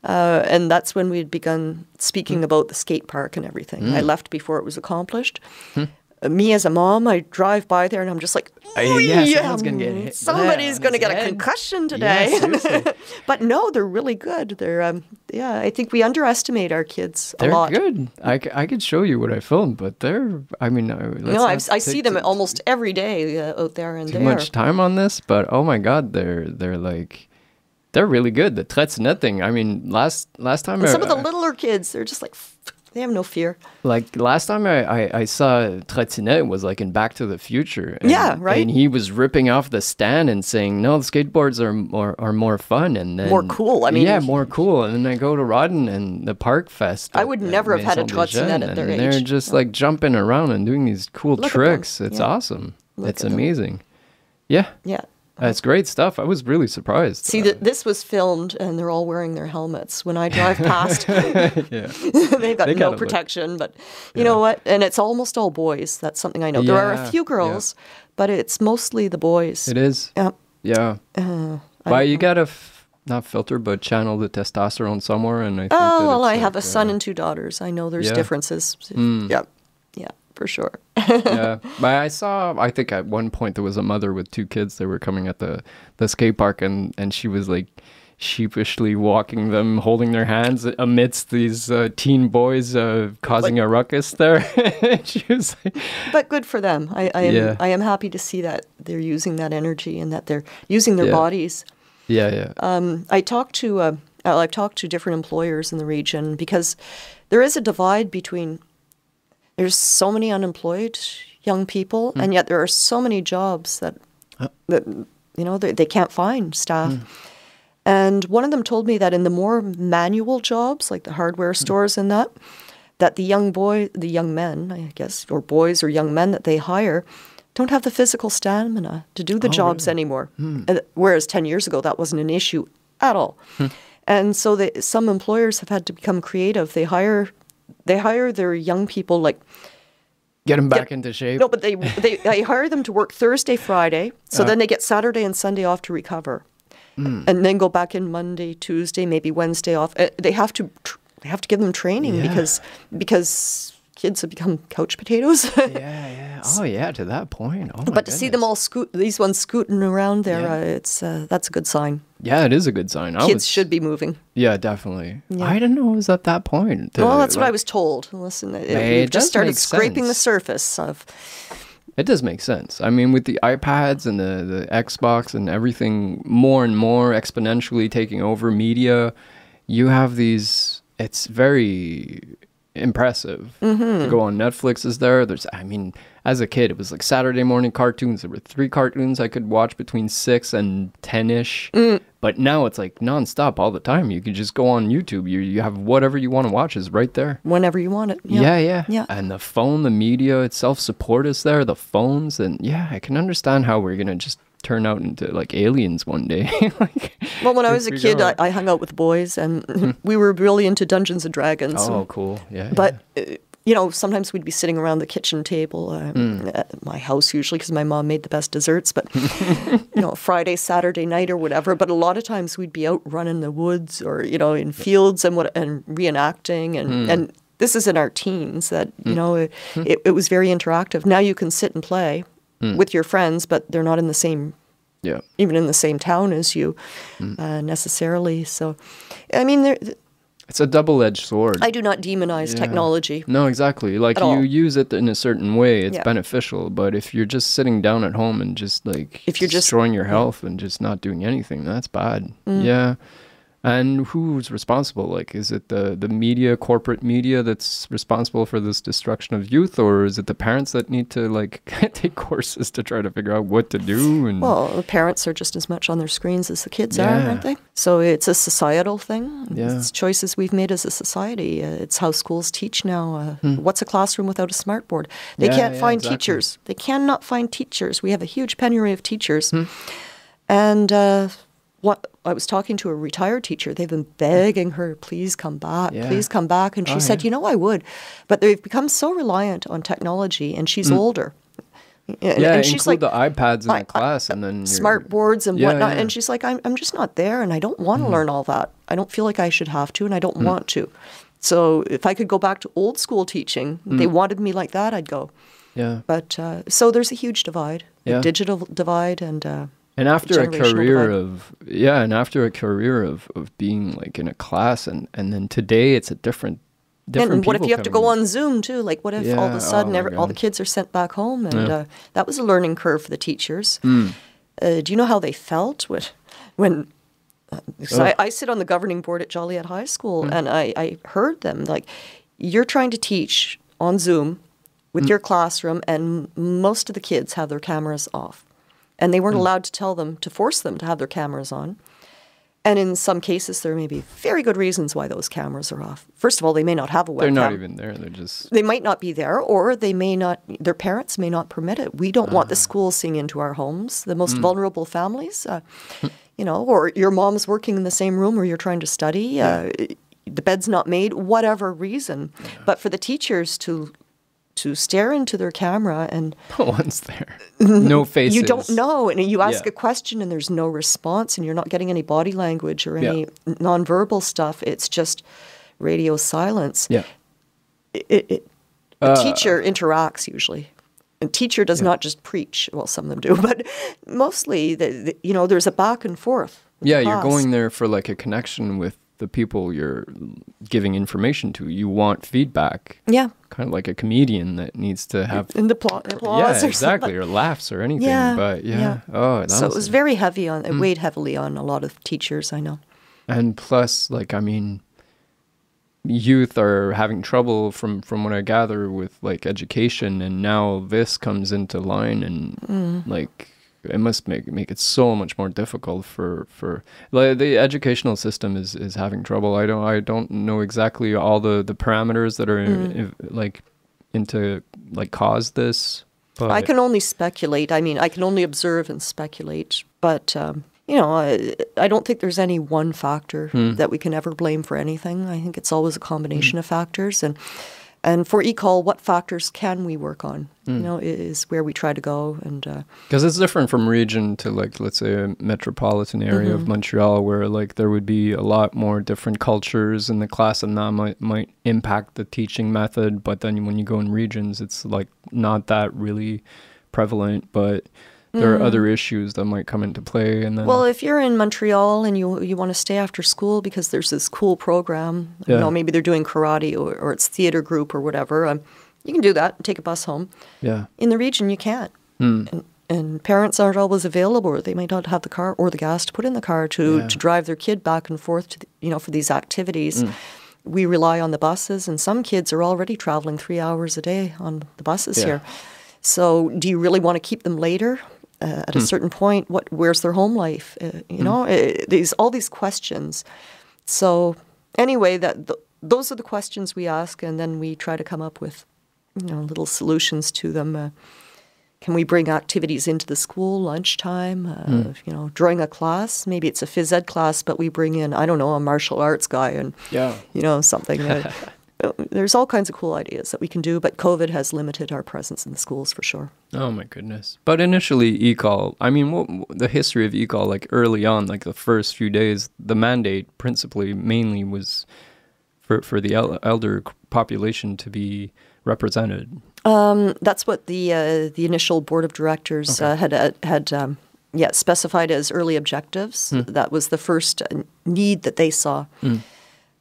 Uh, and that's when we had begun speaking about the skate park and everything.
Mm.
I left before it was accomplished.
Hmm.
Uh, me as a mom, I drive by there and I'm just like,
Uh,
oh
yeah,
yeah,
someone's gonna get hit-
Somebody's
yeah,
going to
his
get a concussion today. (laughs)
seriously.
but no, they're really good. They're, um, yeah, I think we underestimate our kids a
they're
lot.
good. I could show you what I filmed, but they're. I mean, uh,
No, I've, I see them almost every day uh, out there and
too
there.
much time on this, but oh my god, they're they're like they're really good. The trottinette thing. I mean, last last time
And
I,
some of the littler kids, they're just like, they have no fear.
like last time I, I, I saw Trottinette was like in Back to the Future. And,
Yeah, right?
And he was ripping off the stand and saying, "No, the skateboards are more are more fun and then
More cool, I mean-
yeah, more cool." And then I go to Rawdon and the Park Fest.
I would
at
never have had a
Maison des
trottinette
Jeunes,
at their
and They're
age.
just like jumping around and doing these cool
Look
tricks. It's
yeah.
awesome.
Look
it's
at them.
amazing. Yeah,
Yeah.
That's great stuff. I was really surprised.
See, that this was filmed and they're all wearing their helmets. When I drive past, (laughs) (laughs) they've got
They
no
gotta look-
protection. But you know what? And it's almost all boys. That's something I know. There are a
Yeah,
few
yeah.
girls, but it's mostly the boys.
It is.
Yeah.
Yeah.
Uh,
you
know.
gotta f- not filter, but channel the testosterone somewhere, and I think
Oh, well, I have
like,
a son
uh,
and two daughters. I know there's
Yeah.
differences.
Mm.
Yeah. For sure.
yeah, (laughs) but I saw. I think at one point there was a mother with two kids. They were coming at the the skate park, and and she was like sheepishly walking them, holding their hands amidst these uh, teen boys uh, causing a ruckus there. (laughs) she was like,
But good for them. I, I am
Yeah.
I am happy to see that they're using that energy and that they're using their
Yeah.
bodies.
yeah, yeah,
Um, I talked to uh, I've talked to different employers in the region because there is a divide between there's so many unemployed young people hmm. and yet there are so many jobs that that you know they, they can't find staff. Hmm. And one of them told me that in the more manual jobs like the hardware hmm. stores and that that the young boy the young men I guess or boys or young men that they hire don't have the physical stamina to do the
Oh,
jobs
really?
anymore. And Whereas 10 years ago, that wasn't an issue at all. And so they, some employers have had to become creative. They hire, they hire their young people like
get them back into shape.
no, but they they, (laughs) they hire them to work Thursday, Friday. So
Yeah.
then they get Saturday and Sunday off to recover, and then go back in Monday, Tuesday, maybe Wednesday off. Uh, They have to tr- they have to give them training
Yeah.
because because kids have become couch potatoes. (laughs)
yeah, yeah. Oh, yeah. To that point. Oh, my
but to see them all scoot these ones scooting around there,
Yeah.
uh, it's uh, that's a good sign.
Yeah, it is a good sign. I
Kids
was-
should be moving.
Yeah, definitely.
Yeah.
I didn't know it was at that point. to,
well, that's what I was told. Listen, it,
it
just started scraping the surface of.
It does make sense. I mean, with the iPads and the, the Xbox and everything more and more exponentially taking over media, you have these. It's very impressive.
Mm-hmm.
To go on Netflix is there. There's, I mean, as a kid, it was like Saturday morning cartoons. There were three cartoons I could watch between six and ten ish.
Mm.
But now it's like nonstop all the time. You can just go on YouTube. You you have whatever you want to watch is right there.
Whenever you want it.
Yeah. yeah,
Yeah.
And the phone, the media itself, support is there. The phones, and yeah, I can understand how we're gonna just turn out into like aliens one day. (laughs) like,
Well, when I was a kid, I, I hung out with boys, and (laughs) we were really into Dungeons and Dragons.
oh, cool. Yeah.
But uh, you know, sometimes we'd be sitting around the kitchen table um,
Hmm.
at my house usually because my mom made the best desserts. But (laughs) you know, Friday, Saturday night, or whatever. But a lot of times we'd be out running the woods or you know in fields and what and reenacting and
Hmm.
and this is in our teens that you know it, it, it was very interactive. Now you can sit and play
Hmm.
with your friends, but they're not in the same
yeah.
even in the same town as you
Hmm.
uh, necessarily. So, I mean, there,
It's a double-edged sword.
I do not demonize
Yeah.
technology.
No, exactly. Like you
all.
use it in a certain way, it's
Yeah.
beneficial. But if you're just sitting down at home and just like
If you're just-
destroying your health and just not doing anything, that's bad.
Mm.
Yeah. And who's responsible? Like, is it the, the media, corporate media, that's responsible for this destruction of youth, or is it the parents that need to like (laughs) take courses to try to figure out what to do? And
Well, the parents are just as much on their screens as the kids are,
Yeah.
aren't they? So it's a societal thing.
Yeah.
It's choices we've made as a society. Uh, it's how schools teach now. Uh, What's a classroom without a smartboard? They
Hmm. Yeah,
can't find
exactly.
teachers. They cannot find teachers. We have a huge penury of teachers.
Hmm.
And uh, what I was talking to a retired teacher. They've been begging her, please come back,
Yeah.
please come back. And she
Oh,
said,
yeah.
you know, I would. But they've become so reliant on technology, and she's older. And,
yeah,
and
include
she's like,
the iPads in
I-
the class, and then
smart boards and
Yeah,
whatnot.
yeah. Mm-hmm.
And she's like, I'm, I'm just not there and I don't want to learn all that. I don't feel like I should have to and I
Mm.
don't want to. So if I could go back to old school teaching,
Mm.
they wanted me like that, I'd go.
yeah.
But uh, so there's a huge divide,
Yeah.
a digital divide and uh,
And after a career
divide.
of yeah, and after a career of, of being like in a class, and and then today it's a different different.
and what if you have to go on Zoom too? Like, what if all of a sudden
oh
every, all the kids are sent back home? And
Yeah.
uh, that was a learning curve for the teachers.
Hmm.
Uh, do you know how they felt when, when uh, 'cause I. I sit on the governing board at Joliette High School,
Hmm.
and I, I heard them like, you're trying to teach on Zoom with
Hmm.
your classroom, and most of the kids have their cameras off, and they weren't
Hmm.
allowed to tell them to force them to have their cameras on. And in some cases, there may be very good reasons why those cameras are off. First of all, they may not have a webcam.
They're not even there. They're just
They might not be there, or they may not. Their parents may not permit it. We don't
Ah.
want the school seeing into our homes. The
Hmm.
most vulnerable families, uh, you know, or your mom's working in the same room where you're trying to study. Uh, the bed's not made, whatever reason. But for the teachers to to stare into their camera and (laughs)
no one's there. (laughs) No faces.
you don't know, and you ask
Yeah.
a question and there's no response, and you're not getting any body language or
Yeah.
any nonverbal stuff. It's just radio silence
Yeah.
it, it, a
Uh,
teacher interacts usually. A teacher does not just preach. Well, some of them do, (laughs) but mostly, the, the, you know, there's a back and forth.
Yeah, you're going there for like a connection with the people you're giving information to. You want feedback,
Yeah,
kind of like a comedian that needs to have
in the applause.
yeah, exactly, or laughs or anything.
Yeah,
but yeah,
yeah.
oh,
So it
was
was very heavy on. It
Mm.
weighed heavily on a lot of teachers. I know.
and plus like i mean youth are having trouble from from what i gather with like education and now this comes into line and
Mm.
like it must make make it so much more difficult for for like the educational system is is having trouble i don't i don't know exactly all the the parameters that are
Mm.
if, like into like cause this but
I can only speculate. I mean, I can only observe and speculate. But um, you know, I, I don't think there's any one factor
Hmm.
that we can ever blame for anything. I think it's always a combination of factors. And and for ECOL, what factors can we work on?
Hmm.
You know, is where we try to go. And uh,
Because it's different from region to like let's say a metropolitan area of Montreal where like there would be a lot more different cultures in the class and that might might impact the teaching method. But then when you go in regions it's like not that really prevalent, but there are other issues that might come into play and then
well, if you're in Montreal and you you want to stay after school because there's this cool program, you know, maybe they're doing karate or, or it's theater group or whatever. Um, you can do that and take a bus home.
yeah.
In the region, you can't.
Hmm.
And, and parents aren't always available, or they might not have the car or the gas to put in the car to,
Yeah.
to drive their kid back and forth to the, you know for these activities.
Hmm.
We rely on the buses, and some kids are already traveling three hours a day on the buses
Yeah.
here. So, do you really want to keep them later? Uh, at a
Hmm.
certain point, what where's their home life? Uh, you know, uh, these all these questions. So, anyway, that th- those are the questions we ask, and then we try to come up with, you know, little solutions to them. Uh, can we bring activities into the school lunchtime? Uh,
Hmm.
You know, during a class, maybe it's a phys ed class, but we bring in I don't know a martial arts guy and
Yeah.
you know something. (laughs) There's all kinds of cool ideas that we can do, but COVID has limited our presence in the schools for sure.
Oh my goodness! But initially, ECOL. I mean, what the history of ECOL? Like early on, like the first few days, the mandate principally, mainly was for for the el- elder population to be represented.
That's what the uh, the initial board of directors uh, had uh, had um, yeah specified as early objectives. That was the first uh, need that they saw.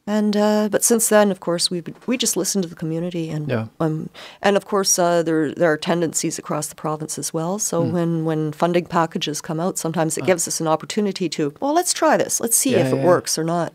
And uh, but since then, of course, we we just listen to the community, and
Yeah.
um, and of course uh, there there are tendencies across the province as well. So
Hmm.
when when funding packages come out, sometimes it gives us an opportunity to well, let's try this, let's see
Yeah,
if it
yeah.
works or not.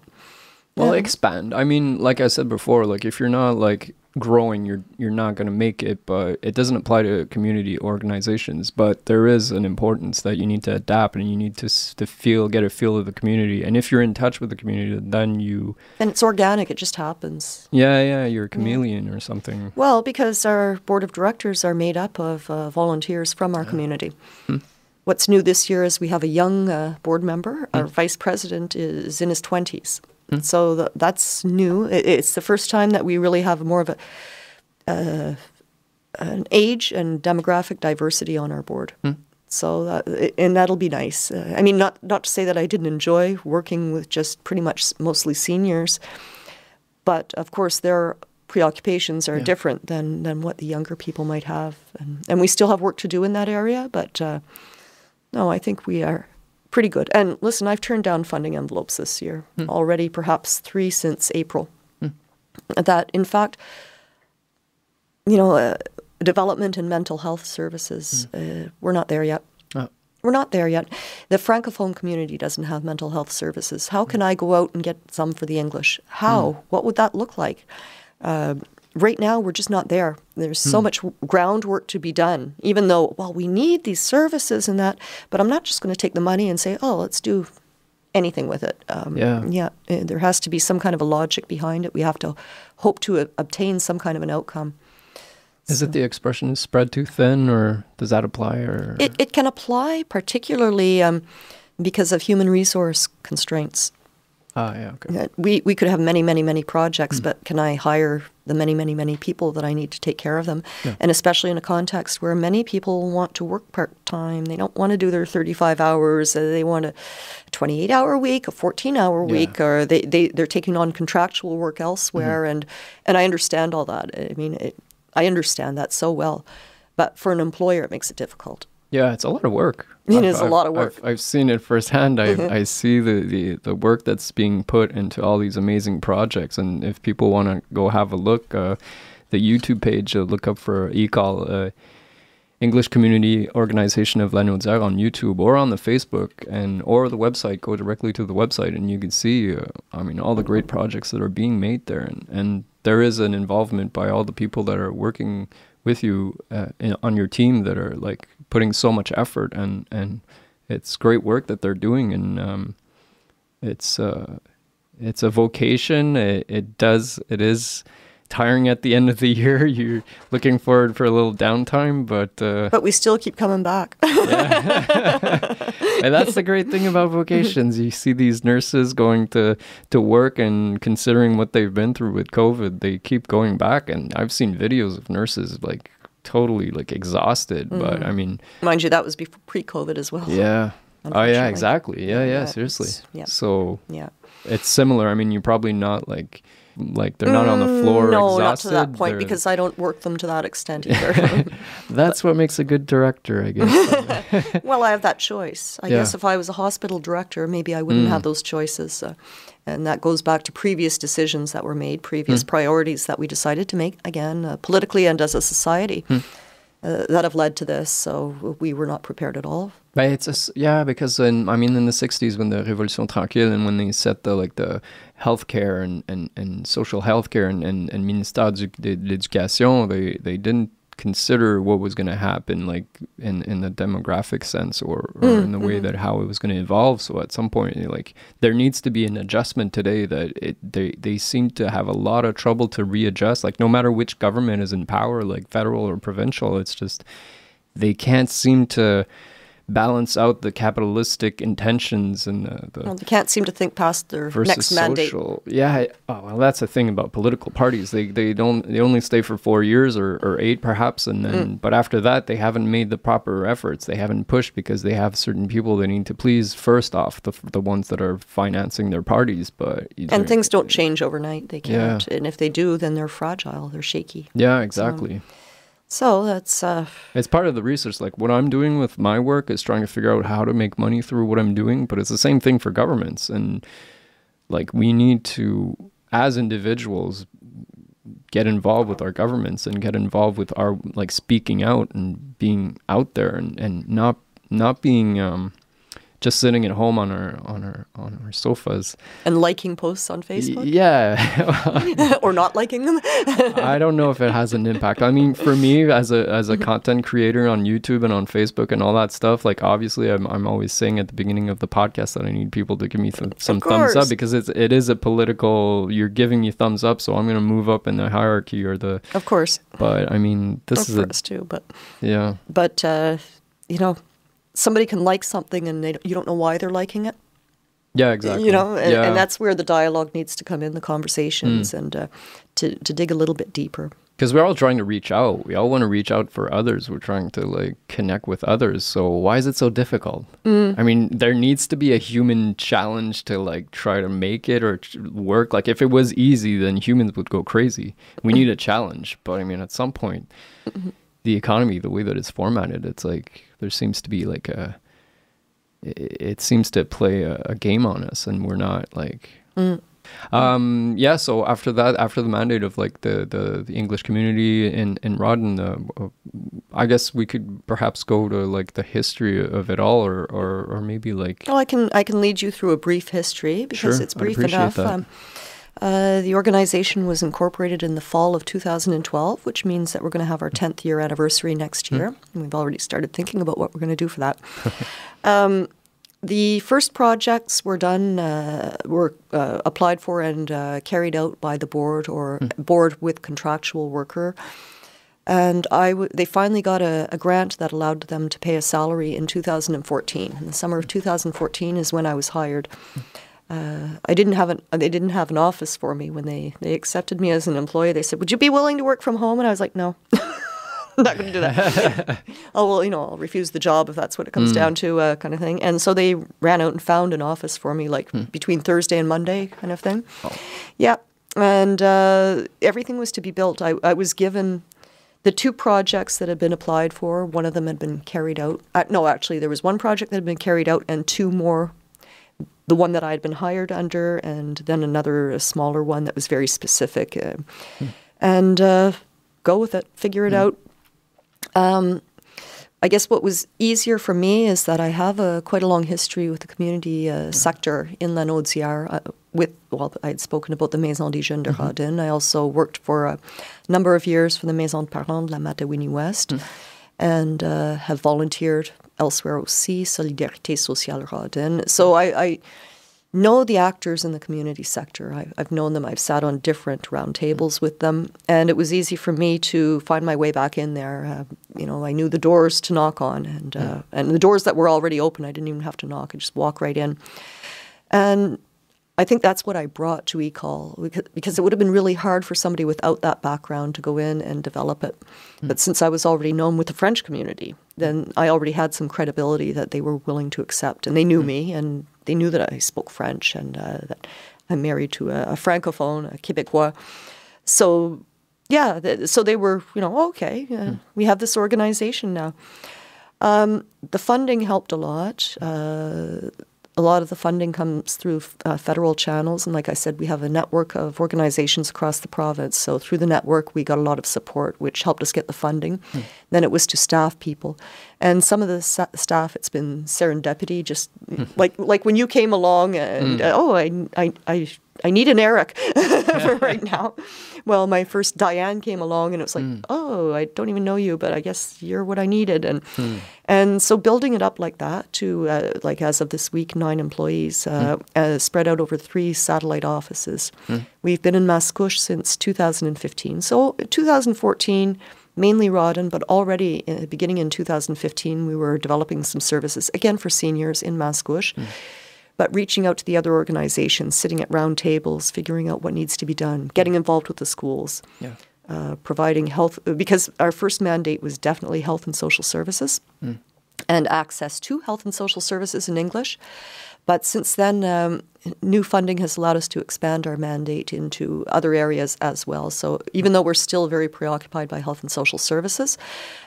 Well, expand. I mean, like I said before, like if you're not like growing, you're you're not going to make it. But it doesn't apply to community organizations. But there is an importance that you need to adapt, and you need to to feel, get a feel of the community. And if you're in touch with the community, then you,
And it's organic; it just happens.
yeah, yeah, you're a chameleon or something.
Well, because our board of directors are made up of uh, volunteers from our community.
Hmm.
What's new this year is we have a young uh, board member.
Hmm.
Our vice president is in his 20s. So th- that's new. I- It's the first time that we really have more of a uh, an age and demographic diversity on our board.
Hmm.
So that, and that'll be nice. Uh, I mean, not not to say that I didn't enjoy working with just pretty much mostly seniors, but of course their preoccupations are
Yeah.
different than than what the younger people might have, and and we still have work to do in that area. But uh, no, I think we are pretty good. And listen, I've turned down funding envelopes this year already, perhaps three since April. That in fact, you know, uh, development and mental health services, uh, we're not there yet.
Oh.
We're not there yet. The francophone community doesn't have mental health services. How can I go out and get some for the English? How? What would that look like? Uh, right now, we're just not there. There's so much groundwork to be done, even though, well, we need these services and that, but I'm not just going to take the money and say, oh, let's do anything with it. Um,
Yeah.
Yeah. uh, There has to be some kind of a logic behind it. We have to hope to uh, obtain some kind of an outcome.
Is it the expression is spread too thin, or does that apply? Or
It, it can apply particularly um, because of human resource constraints.
Ah, yeah, okay.
Uh, We, we could have many, many, many projects, but can I hire the many, many, many people that I need to take care of them?
Yeah.
And especially in a context where many people want to work part time. They don't want to do their 35 hours. uh, They want a 28 hour week, a 14 hour
Yeah.
week, or they, they, they're taking on contractual work elsewhere.
Mm-hmm.
And, and I understand all that. I mean, it, I understand that so well. But for an employer, it makes it difficult.
Yeah, it's a lot of work.
It is a lot of work.
I've, I've seen it firsthand. I I see the, the, the work that's being put into all these amazing projects. And if people want to go have a look, uh, the YouTube page, uh, look up for ECOL, uh, English Community Organization of Lanaudière on YouTube or on the Facebook and or the website. Go directly to the website and you can see, uh, I mean, all the great projects that are being made there. And, and there is an involvement by all the people that are working with you uh, in, on your team that are like putting so much effort and and it's great work that they're doing and um, it's uh, it's a vocation. It, it does it is tiring at the end of the (laughs) year. You're looking forward for a little downtime, but uh,
But we still keep coming back. (laughs)
and that's the great thing about vocations. You see these nurses going to to work and considering what they've been through with COVID, they keep going back. And I've seen videos of nurses like totally like exhausted. But mm. I mean,
Mind you, that was before pre-COVID as well.
yeah. Oh yeah, exactly. Yeah,
Yeah,
yeah,
yeah,
seriously.
yeah.
So
Yeah.
it's similar. I mean, you're probably not like like they're not on the floor
Mm, No, not to that point
They're-
because I don't work them to that extent (laughs) either. (laughs)
that's what makes a good director, I guess. (laughs)
well, I have that choice. I
Yeah.
guess if I was a hospital director, maybe I wouldn't
Mm.
have those choices. Uh, and that goes back to previous decisions that were made,
Mm.
previous priorities that we decided to make, again, uh, politically and as a society,
Mm.
Uh, that have led to this. So we were not prepared at all.
But it's a yeah, because in, I mean, in the '60s when the Révolution Tranquille and when they set the like the healthcare and, and, and social healthcare and, and, and ministère de l'éducation, they they didn't consider what was going to happen like in in the demographic sense or, or mm, in the way mm-hmm. that how it was going to evolve. So at some point, like there needs to be an adjustment today that it they they seem to have a lot of trouble to readjust. Like no matter which government is in power, like federal or provincial, it's just they can't seem to balance out the capitalistic intentions and the, the
Well, they can't seem to think past their next mandate.
social. Yeah, I- oh, well, that's the thing about political parties. They they don't they only stay for four years or, or eight perhaps, and then
Mm.
but after that they haven't made the proper efforts. They haven't pushed because they have certain people they need to please. First off, the the ones that are financing their parties, but
And things don't change overnight. They can't. And if they do, then they're fragile. They're shaky.
Yeah, exactly.
So that's uh,
It's part of the research. Like what I'm doing with my work is trying to figure out how to make money through what I'm doing, but it's the same thing for governments. And like we need to as individuals get involved with our governments and get involved with our like speaking out and being out there and, and not not being um, just sitting at home on our on our on our sofas
and liking posts on Facebook.
Yeah, (laughs)
or not liking them. (laughs)
I don't know if it has an impact. I mean, for me as a as a content creator on YouTube and on Facebook and all that stuff, like obviously I'm I'm always saying at the beginning of the podcast that I need people to give me th- some thumbs up because it's it is a political. You're giving me thumbs up, so I'm gonna move up in the hierarchy or the.
Of course.
But I mean, this
of
is a
too. But
yeah.
But uh, you know, somebody can like something and they, you don't know why they're liking it.
Yeah, exactly.
You know, and,
yeah.
and that's where the dialogue needs to come in, the conversations, mm. and uh, to to dig a little bit deeper.
Because we're all trying to reach out. We all want to reach out for others. We're trying to like connect with others. So why is it so difficult? Mm. I mean, there needs to be a human challenge to like try to make it or work. Like if it was easy, then humans would go crazy. We need a challenge. But I mean, at some point, mm-hmm. The economy, the way that it's formatted, it's like there seems to be like a it, seems to play a, a, game on us and we're not like mm. um yeah so after that after the mandate of like the the, the english community in in Rawdon uh, i guess we could perhaps go to like the history of it all or or, or maybe like
oh i can i can lead you through a brief history because sure, it's brief enough um, uh, the organization was incorporated in the fall of 2012, which means that we're going to have our 10th year anniversary next year. Mm. We've already started thinking about what we're going to do for that. (laughs) um, the first projects were done, uh, were uh, applied for and uh, carried out by the board or mm. board with contractual worker. And I w- they finally got a, a, grant that allowed them to pay a salary in 2014. In the summer of 2014 is when I was hired. Mm uh, I didn't have an they didn't have an office for me when they they accepted me as an employee. They said, "Would you be willing to work from home?" And I was like, "No." (laughs) I'm not going to do that. (laughs) oh well, you know, I'll refuse the job if that's what it comes mm. down to, uh, kind of thing. And so they ran out and found an office for me, like mm. between Thursday and Monday, kind of thing. Oh. Yeah, and uh, everything was to be built. I, I, was given the two projects that had been applied for. One of them had been carried out. Uh, no, actually, there was one project that had been carried out, and two more the one that I had been hired under, and then another smaller one that was very specific. Uh, hmm. And uh, go with it, figure it hmm. out. Um, I guess what was easier for me is that I have a quite a long history with the community uh, hmm. sector in La uh, with, well, I had spoken about the Maison des Jeunes de mm-hmm. I also worked for a number of years for the Maison de Parents de la Matawinie West mm. and uh, have volunteered elsewhere aussi, Solidarité Sociale Rawdon. So I, I, know the actors in the community sector. I, have known them. I've sat on different roundtables with them, and it was easy for me to find my way back in there. Uh, you know, I knew the doors to knock on, and uh, and the doors that were already open, I didn't even have to knock. I just walk right in, and I think that's what I brought to ECOL because it would have been really hard for somebody without that background to go in and develop it. Mm. But since I was already known with the French community, then I already had some credibility that they were willing to accept. And they knew mm. me and they knew that I spoke French and uh, that I'm married to a, a, francophone, a Quebecois. So, yeah, th- so they were, you know, okay, mm. we have this organization now. Um, the funding helped a lot. Uh, a lot of the funding comes through uh, federal channels. And like I said, we have a network of organizations across the province. So through the network, we got a lot of support, which helped us get the funding. Mm. Then it was to staff people. And some of the sa- staff, it's been serendipity, just hmm. like like when you came along and, mm. uh, oh, I, I, I I need an Eric (laughs) for right now. Well, my first Diane came along, and it was like, mm. oh, I don't even know you, but I guess you're what I needed, and mm. and so building it up like that to uh, like as of this week, nine employees uh, mm. uh, spread out over three satellite offices. Hmm. We've been in Mascouche since 2015. So 2014 mainly Rawdon, but already uh, beginning in 2015, we were developing some services, again for seniors in Mascouche. Mm but reaching out to the other organizations, sitting at round tables, figuring out what needs to be done, getting involved with the schools, yeah. uh, providing health, because our first mandate was definitely health and social services mm. and access to health and social services in English. But since then, um, new funding has allowed us to expand our mandate into other areas as well. So even though we're still very preoccupied by health and social services,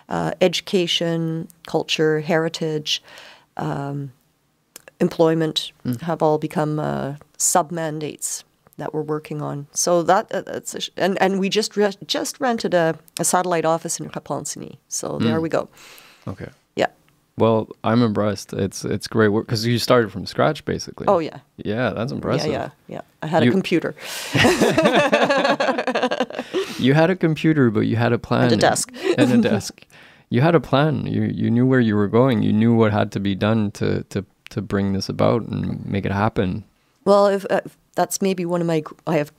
uh, education, culture, heritage, um, employment mm. have all become uh, sub mandates that we're working on. So that uh, that's a sh- and and we just re- just rented a, a satellite office in Repentigny. So there we go.
Okay.
Yeah.
Well, I'm impressed. It's it's great work because you started from scratch basically.
Oh yeah.
Yeah, that's impressive.
Yeah, yeah, yeah. I had
You-
a computer (laughs)
You had a computer, but you had a plan
and a desk.
and a desk. You had a plan. You you knew where you were going. You knew what had to be done to to to bring this about and make it happen.
Well, if, uh, that's maybe one of my. I have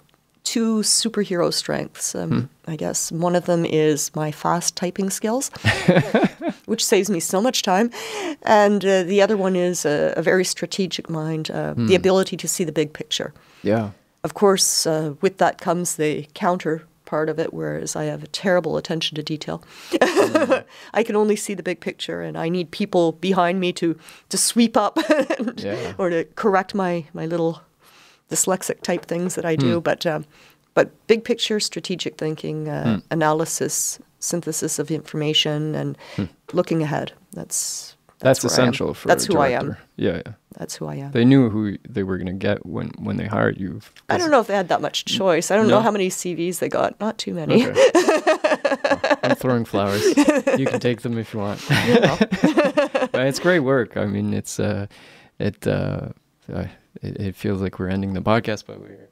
two superhero strengths. Um, I guess one of them is my fast typing skills, (laughs) which saves me so much time, and uh, the other one is a, a very strategic mind, uh, the ability to see the big picture.
Yeah.
Of course, uh, with that comes the counter part of it, whereas I have a terrible attention to detail. (laughs) I can only see the big picture, and I need people behind me to to sweep up (laughs) and,
Yeah.
or to correct my my little dyslexic type things that I do. But um, but big picture, strategic thinking, uh, analysis, synthesis of information, and looking ahead. That's
That's, essential for
That's who I am.
Yeah, yeah.
That's who I am.
They knew who they were going to get when when they hired you.
I don't know if they had that much choice. I don't
No?
know how many CVs they got. Not too many.
Okay. (laughs) I'm throwing flowers. You can take them if you want. (laughs) (laughs) But it's great work. I mean, it's uh, it uh, uh, it, it feels like we're ending the podcast, but we're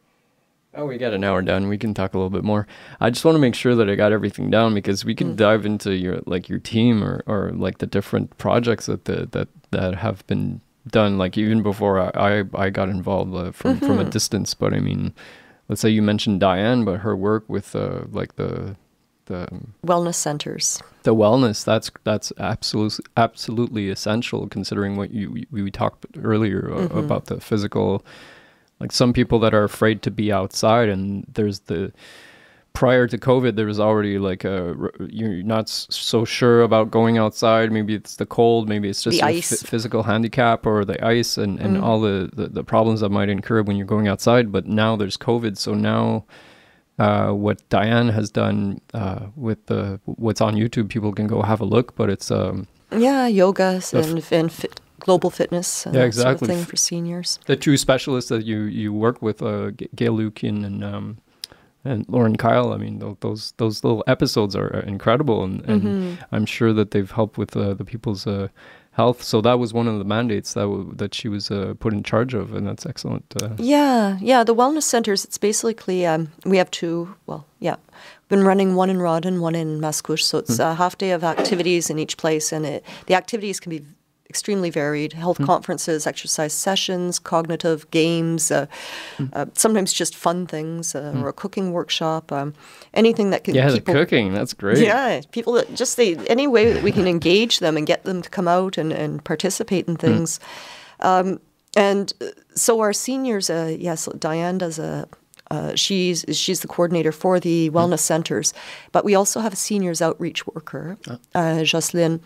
oh, we got an hour done. We can talk a little bit more. I just want to make sure that I got everything down because we can dive into your like your team or or like the different projects that the, that that have been done. Like even before I I, I got involved uh, from from a distance, but I mean. Let's say you mentioned Diane, but her work with uh, like the the
Wellness centers.
the wellness that's that's absolutely absolutely essential considering what you we, we talked earlier uh,
Mm-hmm.
about the physical like some people that are afraid to be outside and there's the prior to covid there was already like a you're not so sure about going outside maybe it's the cold maybe it's just
The ice. Mm.
physical handicap or the ice and, and all the, the the problems that might incur when you're going outside but now there's covid so now uh, what Diane has done uh, with the what's on YouTube. People can go have a look, but it's um,
Yeah, yoga and, and fit, global fitness and
Yeah,
that sort of
exactly.
thing for seniors.
the two specialists that you you work with, uh, Gail Lukin and um, and Lauren Kyle. I mean, tho- those those little episodes are incredible, and, and
Mm-hmm.
I'm sure that they've helped with uh, the people's uh, health. So that was one of the mandates that w- that she was uh, put in charge of, and that's excellent. Uh,
Yeah, yeah. The wellness centers. It's basically um, we have two. Well, yeah, been running one in Rawdon, one in Mascouche. So it's a half day of activities in each place, and it, the activities can be extremely varied: health conferences, exercise sessions, cognitive games, uh, uh, sometimes just fun things, uh, or a cooking workshop. Um, anything that can
yeah, the cooking. That's great.
Yeah, people that just they any way that we can engage them and get them to come out and, and participate in things. Um, and so our seniors, uh, yes, Diane does a. Uh, she's she's the coordinator for the wellness centers, but we also have a seniors outreach worker, uh, Jocelyn,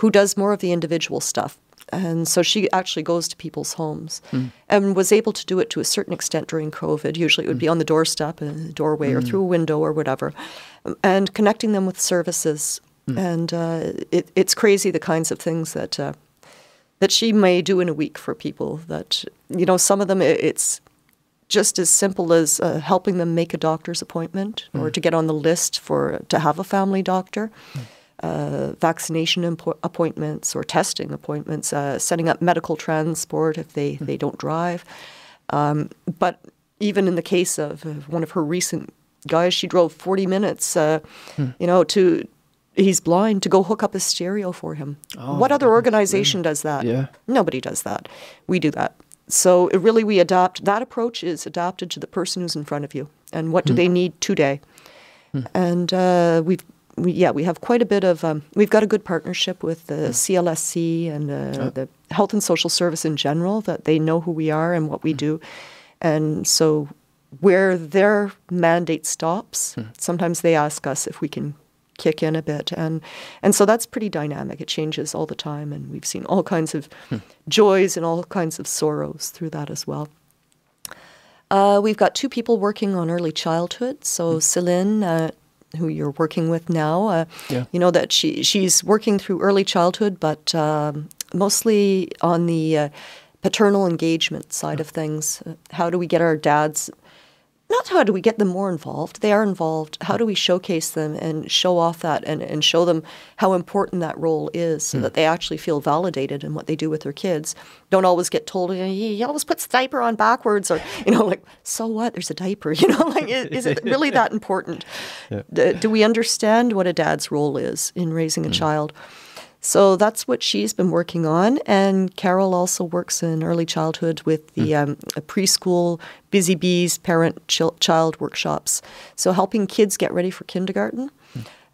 who does more of the individual stuff. And so she actually goes to people's homes and was able to do it to a certain extent during COVID. Usually it would be on the doorstep, in the doorway, or through a window or whatever, and connecting them with services. And uh, it, it's crazy the kinds of things that uh, that she may do in a week for people. That you know, some of them it's just as simple as uh, helping them make a doctor's appointment or to get on the list for to have a family doctor. Uh, vaccination impo- appointments or testing appointments, uh, setting up medical transport if they, they don't drive. Um, but even in the case of one of her recent guys, she drove 40 minutes, uh, you know, to he's blind to go hook up a stereo for him. what other organization does that?
Yeah.
Nobody does that. We do that. So it really, we adopt That approach is adopted to the person who's in front of you. And what do they need today. And uh, we've, we, yeah, we have quite a bit of, um, we've got a good partnership with the CLSC and uh, the Health and Social Service in general, that they know who we are and what we do. And so where their mandate stops, sometimes they ask us if we can kick in a bit. And and so that's pretty dynamic. It changes all the time. And we've seen all kinds of joys and all kinds of sorrows through that as well. Uh, we've got two people working on early childhood. So Celine uh, who you're working with now uh,
Yeah.
you know that she she's working through early childhood but um, mostly on the uh, paternal engagement side of things. How do we get our dads not how do we get them more involved. They are involved. How do we showcase them and show off that and, and show them how important that role is so hmm. that they actually feel validated in what they do with their kids. Don't always get told, he always puts the diaper on backwards or, you know, like, so what? There's a diaper, (laughs) you know, like, is, is it really that important? (laughs) D- do we understand what a dad's role is in raising a hmm. child? So that's what she's been working on. And Carol also works in early childhood with the um, preschool Busy Bees parent chil- child workshops. So helping kids get ready for kindergarten.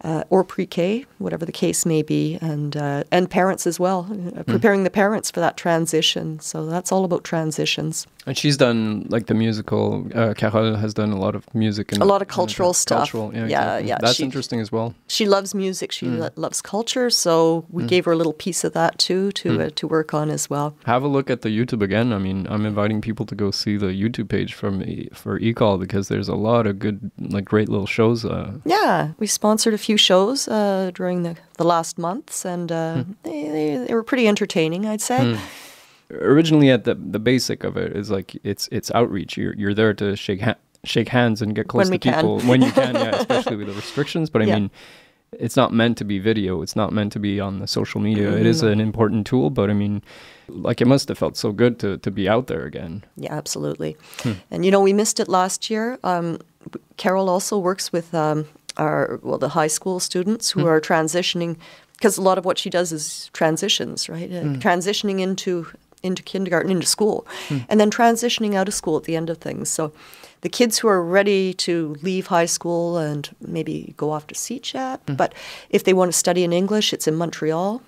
Uh, or pre-K, whatever the case may be, and uh, and parents as well, uh, preparing the parents for that transition. So that's all about transitions.
And she's done like the musical. Uh, Carole has done a lot of music and
A lot of cultural stuff.
Cultural, yeah,
Yeah,
exactly.
yeah,
That's
she-
interesting as well.
She loves music. She lo- loves culture. So we gave her a little piece of that too to uh, to work on as well.
Have a look at the YouTube again. I mean, I'm inviting people to go see the YouTube page from E- for ECOL because there's a lot of good, like, great little shows. Uh,
Yeah, we sponsored a few shows uh, during the, the last months, and uh, they, they, they were pretty entertaining, I'd say.
originally, at the the basic of it is like it's it's outreach. You're you're there to shake ha- shake hands and get close
When
to
can.
people when you can. (laughs) Yeah, especially with the restrictions. But I
Yeah.
mean. It's not meant to be video. It's not meant to be on the social media. It
Mm.
is an important tool, but I mean, like it must have felt so good to, to be out there again.
Yeah, absolutely. And you know, we missed it last year. Um, Carol also works with um, our well, the high school students who hmm. are transitioning because a lot of what she does is transitions, right? Uh, hmm. Transitioning into into kindergarten, into school, hmm. and then transitioning out of school at the end of things. So. The kids who are ready to leave high school and maybe go off to CEGEP, but if they want to study in English, it's in Montreal.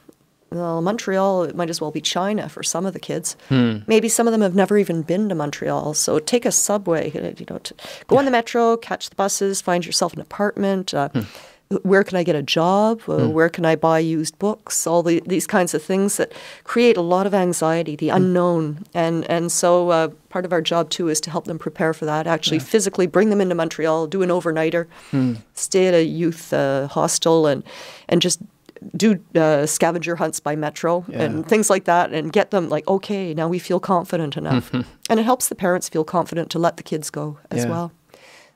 Well, Montreal, it might as well be China for some of the kids. Maybe some of them have never even been to Montreal. So take a subway, uh, you know, to go on the metro, catch the buses, find yourself an apartment. Uh, Where can I get a job? Uh, Where can I buy used books? All the, these kinds of things that create a lot of anxiety, the unknown. And, and so uh, part of our job too is to help them prepare for that, actually physically bring them into Montreal, do an overnighter, stay at a youth uh, hostel and, and just do uh, scavenger hunts by metro and things like that and get them like okay now we feel confident enough and it helps the parents feel confident to let the kids go as
Yeah.
well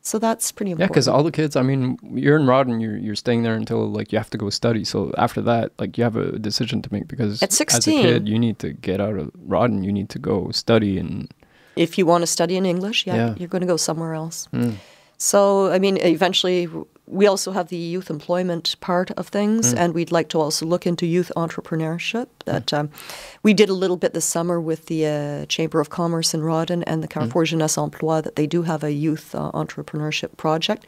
so that's pretty important.
Yeah, because all the kids, I mean, you're in Rawdon, you're, you're staying there until like you have to go study. So after that, like you have a decision to make because
At
as a
16.
kid, you need to get out of Rawdon, you need to go study and
if you want to study in english yeah,
Yeah.
you're going to go somewhere else so i mean eventually we also have the youth employment part of things and we'd like to also look into youth entrepreneurship that um, we did a little bit this summer with the uh, chamber of commerce in Rawdon and the carrefour jeunesse emploi that they do have a youth uh, entrepreneurship project.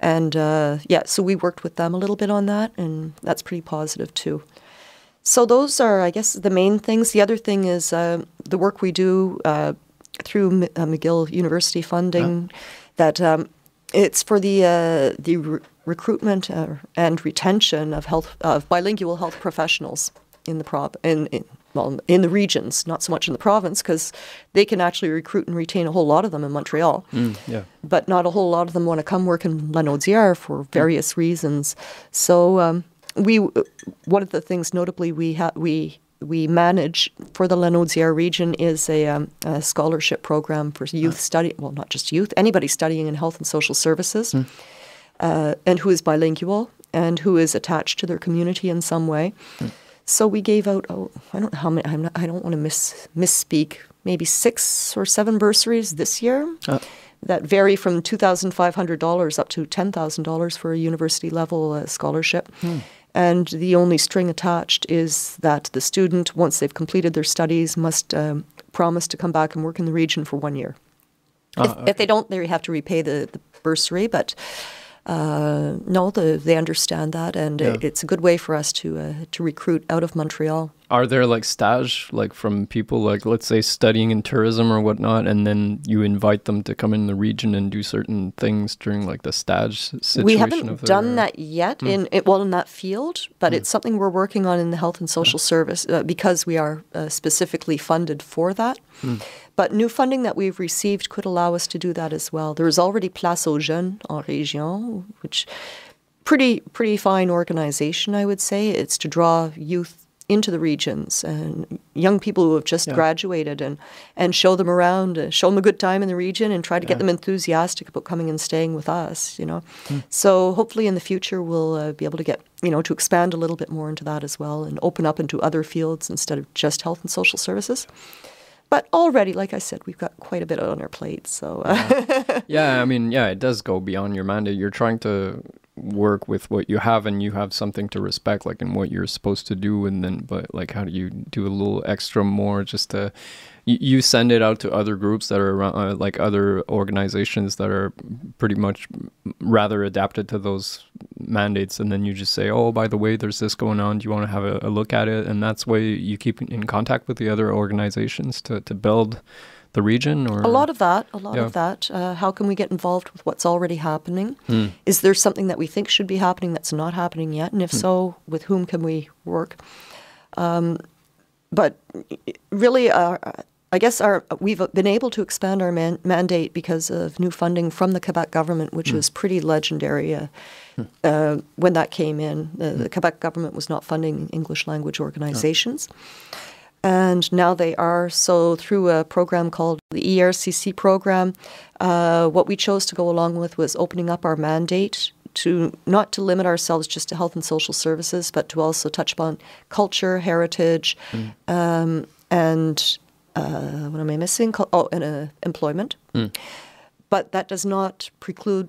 And uh, yeah so we worked with them a little bit on that and that's pretty positive too. So those are, I guess, the main things. The other thing is uh, the work we do uh, through M- uh, McGill University funding. That um, it's for the uh, the re- recruitment uh, and retention of health of bilingual health professionals in the prov in, in well in the regions, not so much in the province, because they can actually recruit and retain a whole lot of them in Montreal
yeah.
but not a whole lot of them want to come work in Lanaudière for various reasons. So um, we, one of the things notably we ha- we we manage for the Lanaudière region is a, um, a scholarship program for youth study. Well, not just youth, anybody studying in health and social services, uh, and who is bilingual and who is attached to their community in some way. So we gave out, oh, I don't know how many, I'm not, I don't want to miss, misspeak, maybe six or seven bursaries this year
Uh,
that vary from $2,500 up to $10,000 for a university level uh, scholarship. And the only string attached is that the student, once they've completed their studies, must um, promise to come back and work in the region for one year. if, if they don't, they have to repay the, the bursary, but uh, no, the, they understand that, and
Yeah.
it's a good way for us to uh, to recruit out of Montreal.
Are there like stage, like from people, like let's say studying in tourism or whatnot, and then you invite them to come in the region and do certain things during like the stage situation?
we haven't
of
done
their-
that yet in it, well in that field, but it's something we're working on in the health and social service uh, because we are uh, specifically funded for that. But new funding that we've received could allow us to do that as well. There is already Place aux Jeunes en région, which pretty pretty fine organization, I would say. It's to draw youth into the regions and young people who have just
Yeah.
graduated and, and show them around, uh, show them a good time in the region and try to
Yeah.
get them enthusiastic about coming and staying with us, you know.
Hmm.
So hopefully in the future we'll uh, be able to get, you know, to expand a little bit more into that as well and open up into other fields instead of just health and social services. But already, like I said, we've got quite a bit on our plate. So uh, (laughs)
yeah, I mean, yeah, it does go beyond your mandate. You're trying to work with what you have, and you have something to respect, like in what you're supposed to do. And then, but like, how do you do a little extra more just to? You, send it out to other groups that are around, uh, like other organizations that are pretty much rather adapted to those mandates, and then you just say, "Oh, by the way, there's this going on. Do you want to have a, a look at it?" And that's way you keep in contact with the other organizations to to build the region. Or
a lot of that, a lot
Yeah.
of that. Uh, how can we get involved with what's already happening?
Hmm.
Is there something that we think should be happening that's not happening yet? And if so, with whom can we work? Um, but really, uh, I guess our we've been able to expand our man- mandate because of new funding from the Quebec government, which was pretty legendary. Uh, uh, when that came in, the, the Quebec government was not funding English language organizations. And now they are. So, through a program called the ERCC program, uh, what we chose to go along with was opening up our mandate to not to limit ourselves just to health and social services, but to also touch upon culture, heritage, um, and uh, what am I missing? Oh, and uh, employment. But that does not preclude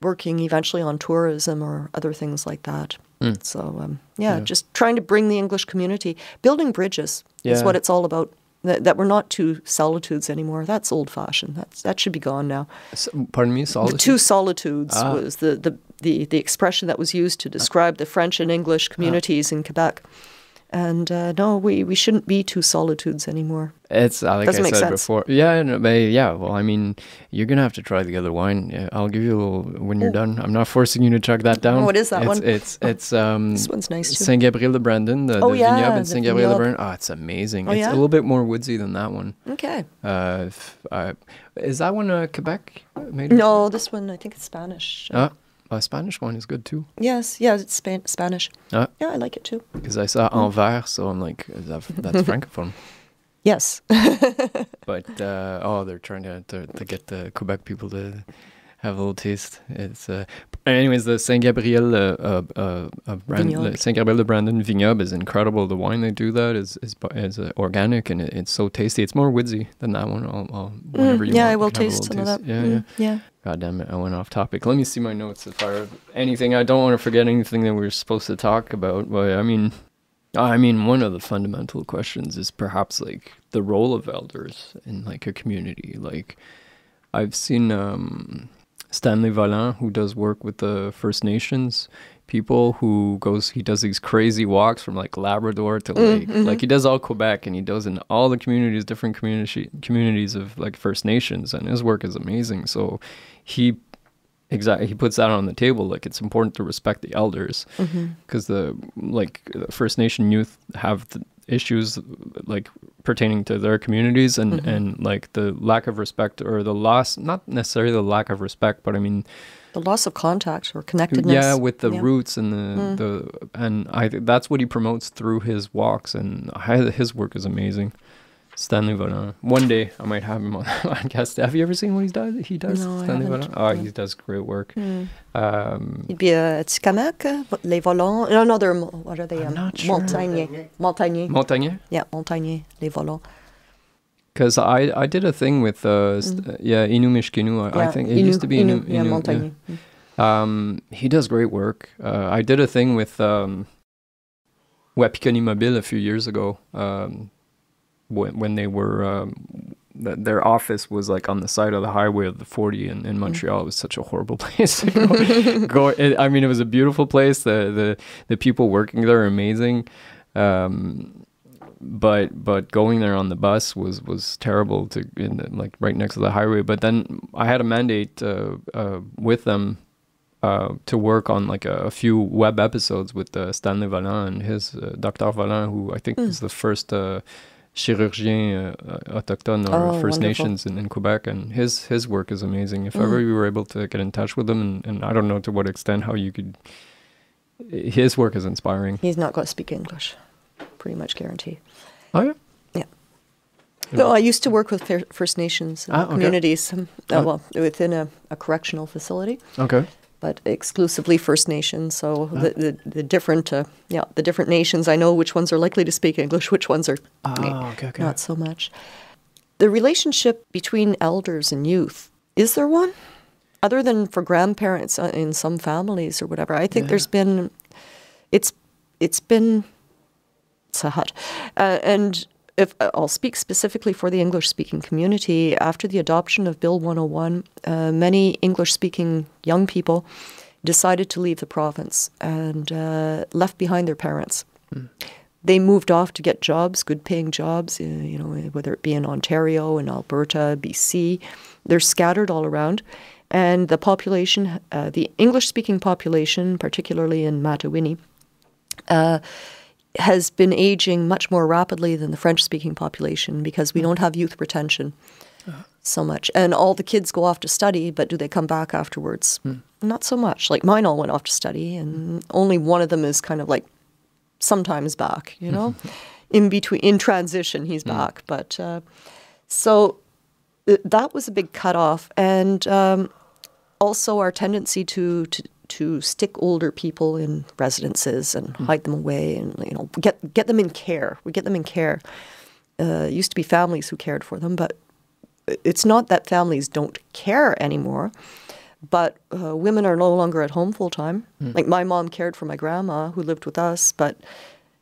working eventually on tourism or other things like that. So, um, yeah,
Yeah.
just trying to bring the English community, building bridges is what it's all about. That, that we're not two solitudes anymore. That's old fashioned. That's that should be gone now.
S- Pardon me, solitude.
Two solitudes
Ah.
was the, the, the, the expression that was used to describe the French and English communities in Quebec. And uh, no, we, we shouldn't be two solitudes anymore.
It's uh, like
Doesn't
I said
sense.
before. Yeah, no, but yeah. Well, I mean, you're gonna have to try the other wine. I'll give you a little when you're
Oh.
done. I'm not forcing you to chug that down.
what is that
it's,
one?
It's (laughs) it's um
This one's nice too.
Saint Gabriel de Brandon, the,
Oh,
the
yeah,
vignoble in Saint Gabriel de. Brandon. Oh, it's amazing.
Oh,
it's
yeah?
a little bit more woodsy than that one.
Okay.
Uh, f- uh, is that one uh, Quebec made?
No, this one, I think it's Spanish.
Ah, a Spanish one is good too.
Yes, yeah, it's Span- Spanish.
Ah.
Yeah, I like it too.
Because I saw Anvers, so I'm like, that's (laughs) francophone.
Yes. (laughs)
But uh, oh, they're trying to, to to get the Quebec people to have a little taste. It's uh, anyways the Saint Gabriel uh, uh, uh, uh, brand, Saint Gabriel de Brandon vignoble is incredible. The wine they do that is is is uh, organic and it, it's so tasty. It's more woodsy than that one. I'll, I'll
Mm, yeah,
want,
I will taste some
little
of that.
Yeah,
Mm,
yeah.
yeah.
God damn it, I went off topic. Let me see my notes if I have anything. I don't want to forget anything that we were supposed to talk about. But I mean, I mean, one of the fundamental questions is perhaps like the role of elders in like a community. Like, I've seen um, Stanley Vollant, who does work with the First Nations people, who goes, he does these crazy walks from like Labrador to like, like he does all Quebec, and he does in all the communities, different community communities of like First Nations, and his work is amazing. So, he exactly he puts that on the table like it's important to respect the elders. Mm-hmm. Because the like first nation youth have the issues like pertaining to their communities and mm-hmm. and like the lack of respect or the loss not necessarily the lack of respect but i mean
The loss of contact or connectedness.
yeah with the
Yeah.
roots and the mm. the and i that's what he promotes through his walks and I, his work is amazing Stanley Vollant. One day I might have him on the (laughs) podcast. Have you ever seen what he does? He does
No,
Stanley
haven't.
Oh, he does great work.
Mm.
Um,
It'd be Atikamekw, uh, les volants. No, no, they're, what are they?
I'm
um,
not sure.
Montagnais. Montagnais.
Montagnais.
yeah, Montagnais, les volants.
Because I, I did a thing with uh, st- uh, yeah Innu Meshkenu. I, I
Mm.
Think it used to be Innu.
yeah,
Innu,
Montagnais. Mm.
Um, he does great work. Uh, I did a thing with um, Wapikoni Mobile a few years ago. Um, when when they were um, th- their office was like on the side of the highway of the 40 in, in Montreal. It was such a horrible (laughs) place to go. (laughs) go it, I mean, it was a beautiful place. The the the people working there are amazing. Um, but but going there on the bus was was terrible to in the, like right next to the highway. But then I had a mandate uh, uh, with them uh, to work on like a, a few web episodes with uh, Stanley Vollant and his uh, Dr. Vollant, who I think
Mm.
is the first uh, chirurgien uh, autochtone or
Oh,
First
wonderful.
Nations in, in Quebec, and his his work is amazing. If
Mm.
ever you were able to get in touch with him, and, and I don't know to what extent how you could, his work is inspiring.
He's not going to speak English. pretty much guarantee.
Oh yeah.
Yeah. No, I used to work with First Nations uh,
Ah, okay.
communities, um, uh, well, within a, a correctional facility,
Okay.
But exclusively First Nations. So the, the, the different, uh, yeah, the different nations. I know which ones are likely to speak English, (laughs) which ones are
Ah, okay, okay.
not so much. The relationship between elders and youth is there one, other than for grandparents uh, in some families or whatever? I think
Yeah.
there's been, it's it's been sad, uh, and if uh, I'll speak specifically for the English-speaking community, after the adoption of Bill 101, uh, many English-speaking young people decided to leave the province and uh, left behind their parents. They moved off to get jobs, good-paying jobs, uh, you know, whether it be in Ontario, in Alberta, BC. They're scattered all around, and the population, uh, the English-speaking population, particularly in Matawinie, uh, has been aging much more rapidly than the French speaking population because we mm. don't have youth retention uh-huh. so much. And all the kids go off to study, but do they come back afterwards? Hmm. Not so much. Like mine all went off to study, and only one of them is kind of like sometimes back, you know? (laughs) in between, in transition, he's hmm. back. But uh, so th- that was a big cutoff. And um, also our tendency to, to to stick older people in residences and hide them away and you know get get them in care. We get them in care. Uh, it used to be families who cared for them, but it's not that families don't care anymore. But uh, women are no longer at home full time. Like my mom cared for my grandma who lived with us, but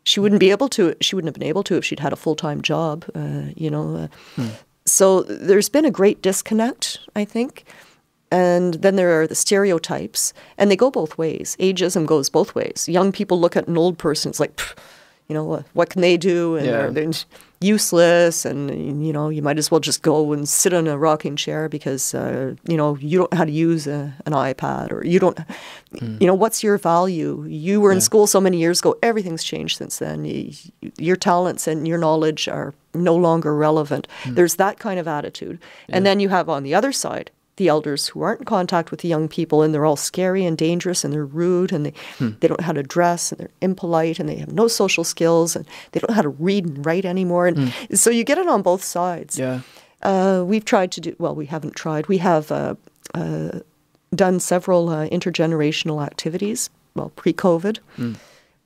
she wouldn't be able to. She wouldn't have been able to if she'd had a full time job. Uh, you know. Uh, So there's been a great disconnect, I think. And then there are the stereotypes, and they go both ways. Ageism goes both ways. Young people look at an old person, it's like, you know, what, can they do? And
Yeah.
they're, they're useless, and, you know, you might as well just go and sit in a rocking chair because, uh, you know, you don't know how to use a, an iPad, or you don't, you know, what's your value? You were in school so many years ago, everything's changed since then. Your talents and your knowledge are no longer relevant. There's that kind of attitude. And then you have on the other side, the elders who aren't in contact with the young people and they're all scary and dangerous and they're rude and they, they don't know how to dress and they're impolite and they have no social skills and they don't know how to read and write anymore. And so you get it on both sides.
Yeah.
Uh, we've tried to do, well, we haven't tried. We have uh, uh, done several uh, intergenerational activities, well, pre COVID.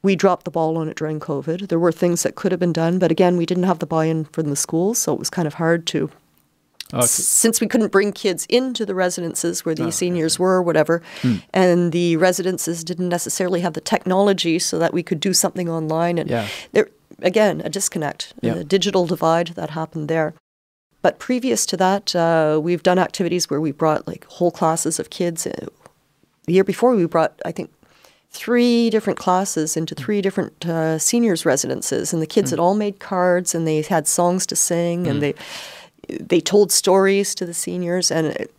We dropped the ball on it during COVID. There were things that could have been done, but again, we didn't have the buy in from the schools, so it was kind of hard to
Okay.
since we couldn't bring kids into the residences where the seniors were or whatever, and the residences didn't necessarily have the technology so that we could do something online. And
Yeah.
there, again, a disconnect,
Yeah.
a digital divide that happened there. But previous to that, uh, we've done activities where we brought like whole classes of kids. Uh, The year before, we brought, I think, three different classes into three different uh, seniors' residences, and the kids had all made cards and they had songs to sing and they they told stories to the seniors and it,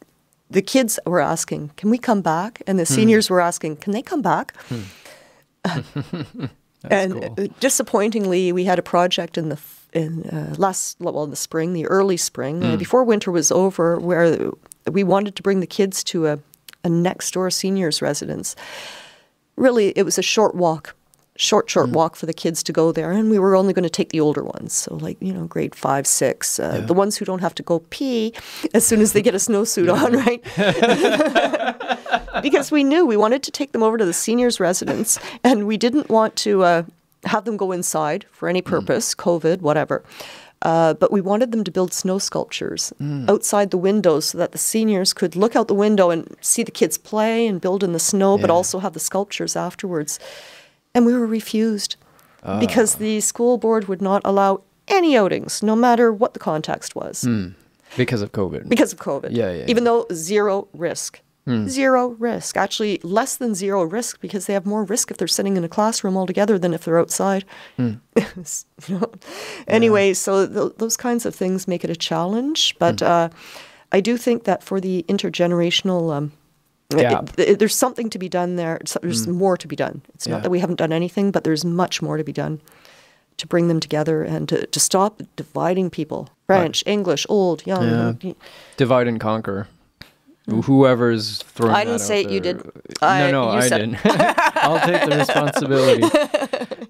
the kids were asking, "Can we come back?" And the seniors were asking, "Can they come back?" (laughs) and
cool.
uh, disappointingly, we had a project in the in uh, last well in the spring, the early spring, uh, before winter was over, where we wanted to bring the kids to a, a next door seniors residence. Really, it was a short walk, short short walk for the kids to go there, and we were only going to take the older ones, so like you know grade five, six, uh,
Yeah.
the ones who don't have to go pee as soon as they get a snowsuit on, right? (laughs) because we knew we wanted to take them over to the seniors' residence, and we didn't want to uh, have them go inside for any purpose, COVID, whatever. Uh, but we wanted them to build snow sculptures outside the windows so that the seniors could look out the window and see the kids play and build in the snow, but also have the sculptures afterwards. And we were refused ah. because the school board would not allow any outings, no matter what the context was hmm.
Because of COVID.
because of COVID.
Yeah, yeah,
Even
yeah.
though zero risk. Hmm. Zero risk. Actually, less than zero risk because they have more risk if they're sitting in a classroom altogether than if they're outside. Hmm. (laughs) you know? Anyway, so th- those kinds of things make it a challenge. But uh, I do think that for the intergenerational. Um, it- it- there's something to be done there. So There's mm. more to be done. It's
Yeah.
not that we haven't done anything, but there's much more to be done to bring them together and to, to stop dividing people. French, English, old, young.
Yeah. Divide and conquer. Hmm. Whoever's throwing
I didn't
that
say
out
it, you
there-
did. I-
no, no,
you
I
said-
didn't. (laughs) I'll take the (laughs) responsibility.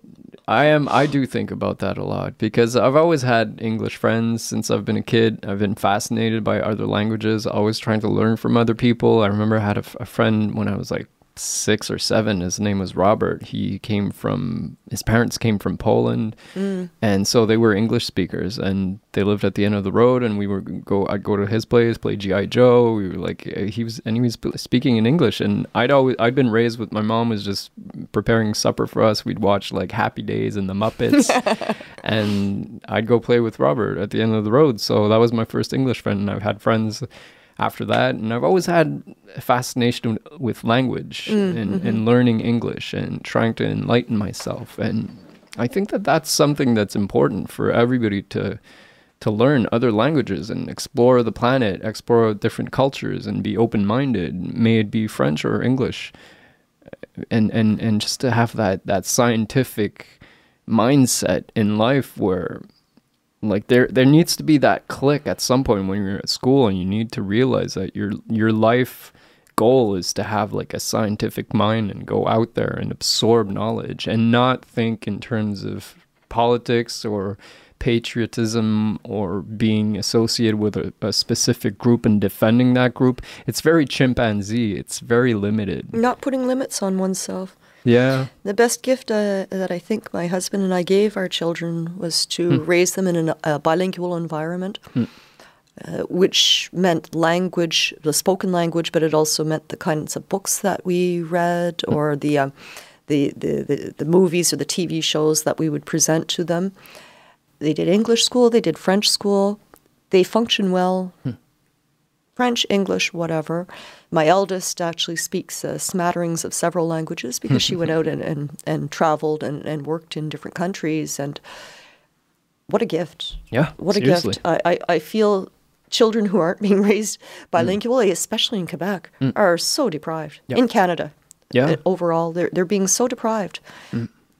I am. I do think about that a lot because I've always had English friends since I've been a kid. I've been fascinated by other languages, always trying to learn from other people. I remember I had a, a friend when I was like six or seven. His name was Robert. He came from his parents came from Poland,
Mm.
and so they were English speakers, and they lived at the end of the road. And we were go. I'd go to his place, play GI Joe. We were like uh, he was, and he was speaking in English. And I'd always I'd been raised with my mom was just preparing supper for us. We'd watch like Happy Days and the Muppets, (laughs) and I'd go play with Robert at the end of the road. So that was my first English friend, and I've had friends after that. And I've always had a fascination with language mm, and, and mm-hmm. learning English and trying to enlighten myself. And I think that that's something that's important for everybody to to learn other languages and explore the planet, explore different cultures, and be open-minded. May it be French or English, and and and just to have that that scientific mindset in life where like there there needs to be that click at some point when you're at school and you need to realize that your your life goal is to have like a scientific mind and go out there and absorb knowledge and not think in terms of politics or patriotism or being associated with a, a specific group and defending that group. It's very chimpanzee. It's very limited.
Not putting limits on oneself.
Yeah
The best gift uh, that I think my husband and I gave our children was to raise them in an, a bilingual environment, uh, which meant language, the spoken language, but it also meant the kinds of books that we read or the, um, the, the, the, the movies or the TV shows that we would present to them. They did English school, they did French school. They function well. French, English, whatever. My eldest actually speaks uh, smatterings of several languages (laughs) because she went out and, and, and traveled and, and worked in different countries. And what a gift.
Yeah,
What
seriously.
a gift. I, I, I feel children who aren't (laughs) being raised bilingually, especially in Quebec, are so deprived.
Yeah.
In Canada,
Yeah.
uh, overall, they're, they're being so deprived.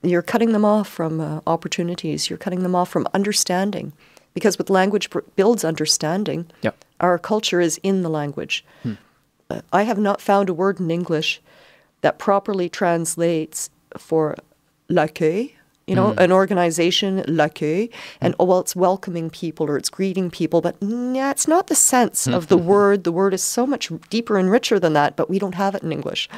You're cutting them off from uh, opportunities, you're cutting them off from understanding. Because with language builds understanding,
Yeah.
Our culture is in the language. Uh, I have not found a word in English that properly translates for l'accueil, you know, hmm. an organization, l'accueil, hmm. and oh, well, it's welcoming people or it's greeting people, but mm, yeah, it's not the sense of the (laughs) word. The word is so much deeper and richer than that, but we don't have it in English.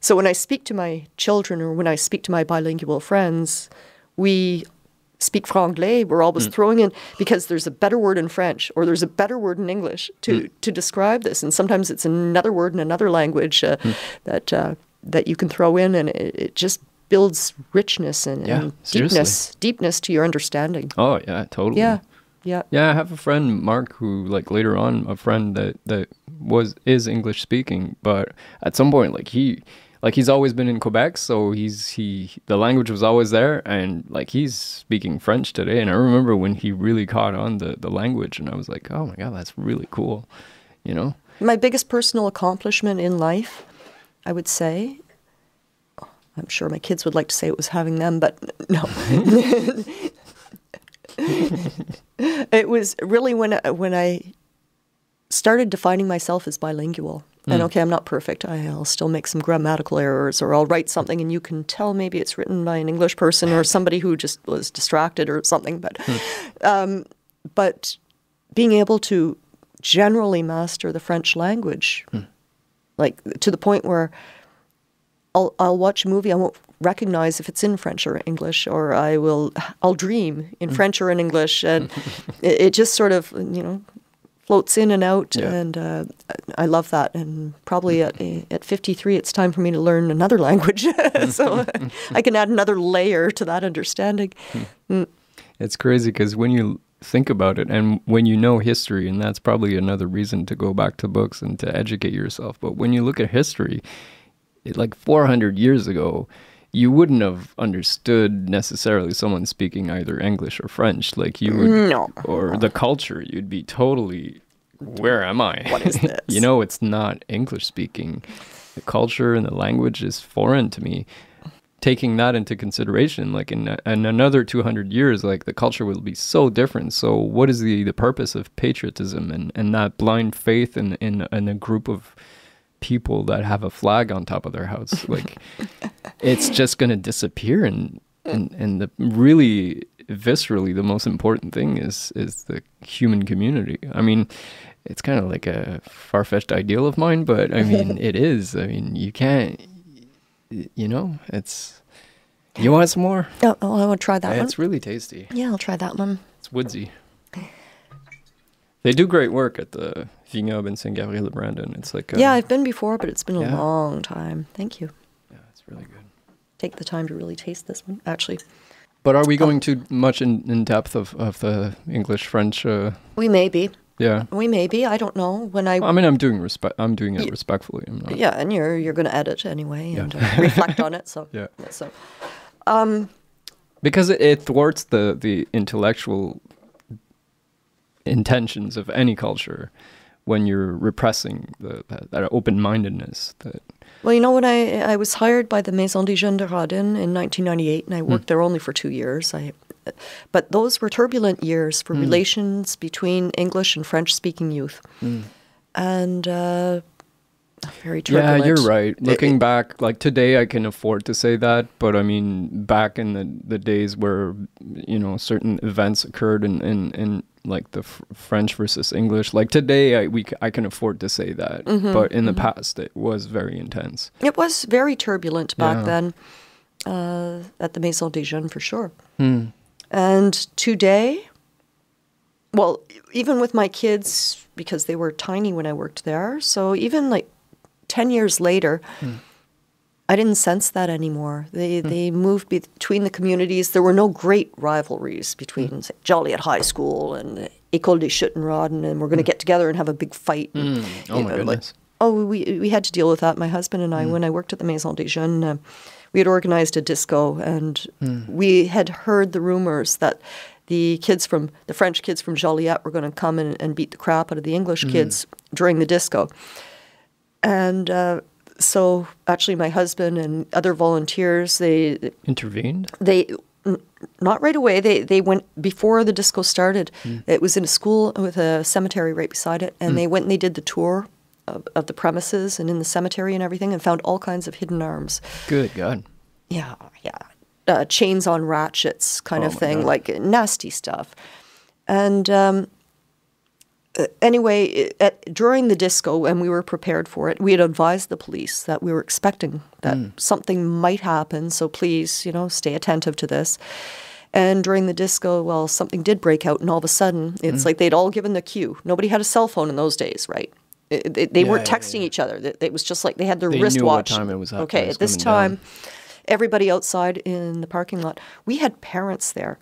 So when I speak to my children or when I speak to my bilingual friends, we speak franglais, we're always throwing in because there's a better word in French or there's a better word in English to, to describe this, and sometimes it's another word in another language uh, that uh, that you can throw in, and it, it just builds richness and,
Yeah,
and
seriously.
deepness deepness to your understanding.
oh yeah totally
Yeah, yeah.
Yeah, I have a friend, Mark, who like later on a friend that that was is English speaking, but at some point like he like he's always been in Quebec, so he's he the language was always there and like he's speaking French today and I remember when he really caught on the the language and I was like, "Oh my god, that's really cool." You know?
My biggest personal accomplishment in life, I would say, I'm sure my kids would like to say it was having them, but (laughs) no. (laughs) it was really when when I started defining myself as bilingual. And mm. okay, I'm not perfect. I'll still make some grammatical errors, or I'll write something and you can tell maybe it's written by an English person or somebody who just was distracted or something. But, hmm. um, but being able to generally master the French language, hmm. like to the point where I'll I'll watch a movie I won't recognize if it's in French or English, or I will I'll dream in hmm. French or in English, and (laughs) it, it just sort of you know floats in and out,
Yeah.
and uh, I love that. And probably at eh, at 53, it's time for me to learn another (laughs) language, (laughs) so (laughs) I can add another layer to that understanding. Hmm. Mm.
It's crazy because when you think about it and when you know history, and that's probably another reason to go back to books and to educate yourself. But when you look at history, it, like 400 years ago, you wouldn't have understood necessarily someone speaking either English or French. Like you would,
No.
or the culture, you'd be totally, where am I?
What is (laughs) this?
you know, it's not English speaking. The culture and the language is foreign to me taking that into consideration like in, in another 200 years like the culture will be so different so what is the the purpose of patriotism and and that blind faith in in, in a group of people that have a flag on top of their house (laughs) like it's just going to disappear and and and the really viscerally the most important thing is is the human community. I mean, it's kind of like a far fetched ideal of mine, but I mean, (laughs) it is. I mean, you can't, you know, it's. You want some more?
Oh, oh, I want to try that
Yeah,
one.
it's really tasty.
Yeah, I'll try that one.
It's woodsy. They do great work at the Vignoble in Saint Gabriel Brandon. It's like a,
yeah, I've been before, but it's been a long time. Thank you.
yeah, it's really good.
Take the time to really taste this one. Actually,
But are we going too much in, in depth of, of the English French? Uh,
we may be.
yeah,
We may be. I don't know. When I
I mean, I'm doing respect. I'm doing it respectfully. I'm not.
yeah, and you're you're going to edit anyway
Yeah.
and uh, reflect on it. So (laughs)
Yeah.
So, um,
because it, it thwarts the the intellectual intentions of any culture when you're repressing the that, that open mindedness. That
well, you know, when I I was hired by the Maison des Jeunes de Rawdon in 1998, and I hmm. worked there only for two years. I, but those were turbulent years for hmm. relations between English and French-speaking youth, hmm. and uh, very
yeah, you're right. Looking
it-
back, like today, I can afford to say that. But I mean, back in the the days where you know certain events occurred in in, in like the French versus English, like today, I we I can afford to say that.
Mm-hmm,
But in the past, it was very intense.
It was very turbulent back
Yeah.
then uh, at the Maison des Jeunes, for sure.
Hmm.
And today, well, even with my kids, because they were tiny when I worked there, so even like 10 years later, I didn't sense that anymore. They, hmm. they moved between the communities. There were no great rivalries between hmm. say, Joliette High School and École des Schuttenraden, and we're going to hmm. get together and have a big fight. and,
Oh my
know, like- Oh, we we had to deal with that. My husband and I, when I worked at the Maison des Jeunes, uh, we had organized a disco, and we had heard the rumors that the kids from the French kids from Joliette were going to come and, and beat the crap out of the English kids during the disco. And uh, so, actually, my husband and other volunteers, they
Intervened.
they n- not right away. They they went before the disco started.
Hmm.
It was in a school with a cemetery right beside it, and they went and they did the tour of, of the premises and in the cemetery and everything, and found all kinds of hidden arms.
Good God.
Yeah, yeah, uh, chains on ratchets, kind
Oh
of thing,
God.
like nasty stuff. And um, Uh, anyway, uh, at, during the disco, and we were prepared for it, we had advised the police that we were expecting that
Hmm.
something might happen. So please, you know, stay attentive to this. And during the disco, well, something did break out, and all of a sudden, it's hmm. like they'd all given the cue. Nobody had a cell phone in those days, right? It- they they
Yeah,
weren't
yeah,
texting each other. It, it was just like they had their
They
wristwatch.
time it was
okay, at this
coming down.
time, everybody outside in the parking lot. We had parents there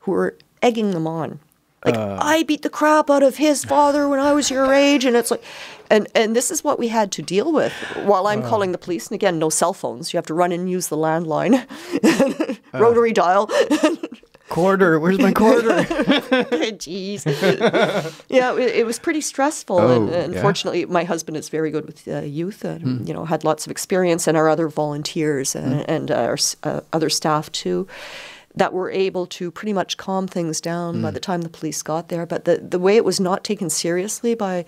who were egging them on. Like
Uh.
I beat the crap out of his father when I was your age, and it's like, and and this is what we had to deal with while I'm
Uh.
calling the police. And again, no cell phones. You have to run and use the landline, (laughs)
Uh.
rotary dial.
Quarter. Where's my quarter? (laughs)
Jeez. (laughs) yeah, it, it was pretty stressful. and,
Oh,
and
yeah. Hmm.
unfortunately, my husband is very good with uh, youth and, you know, had lots of experience, and our other volunteers and, and our uh, other staff too, that were able to pretty much calm things down
Hmm.
by the time the police got there. But the, the way it was not taken seriously by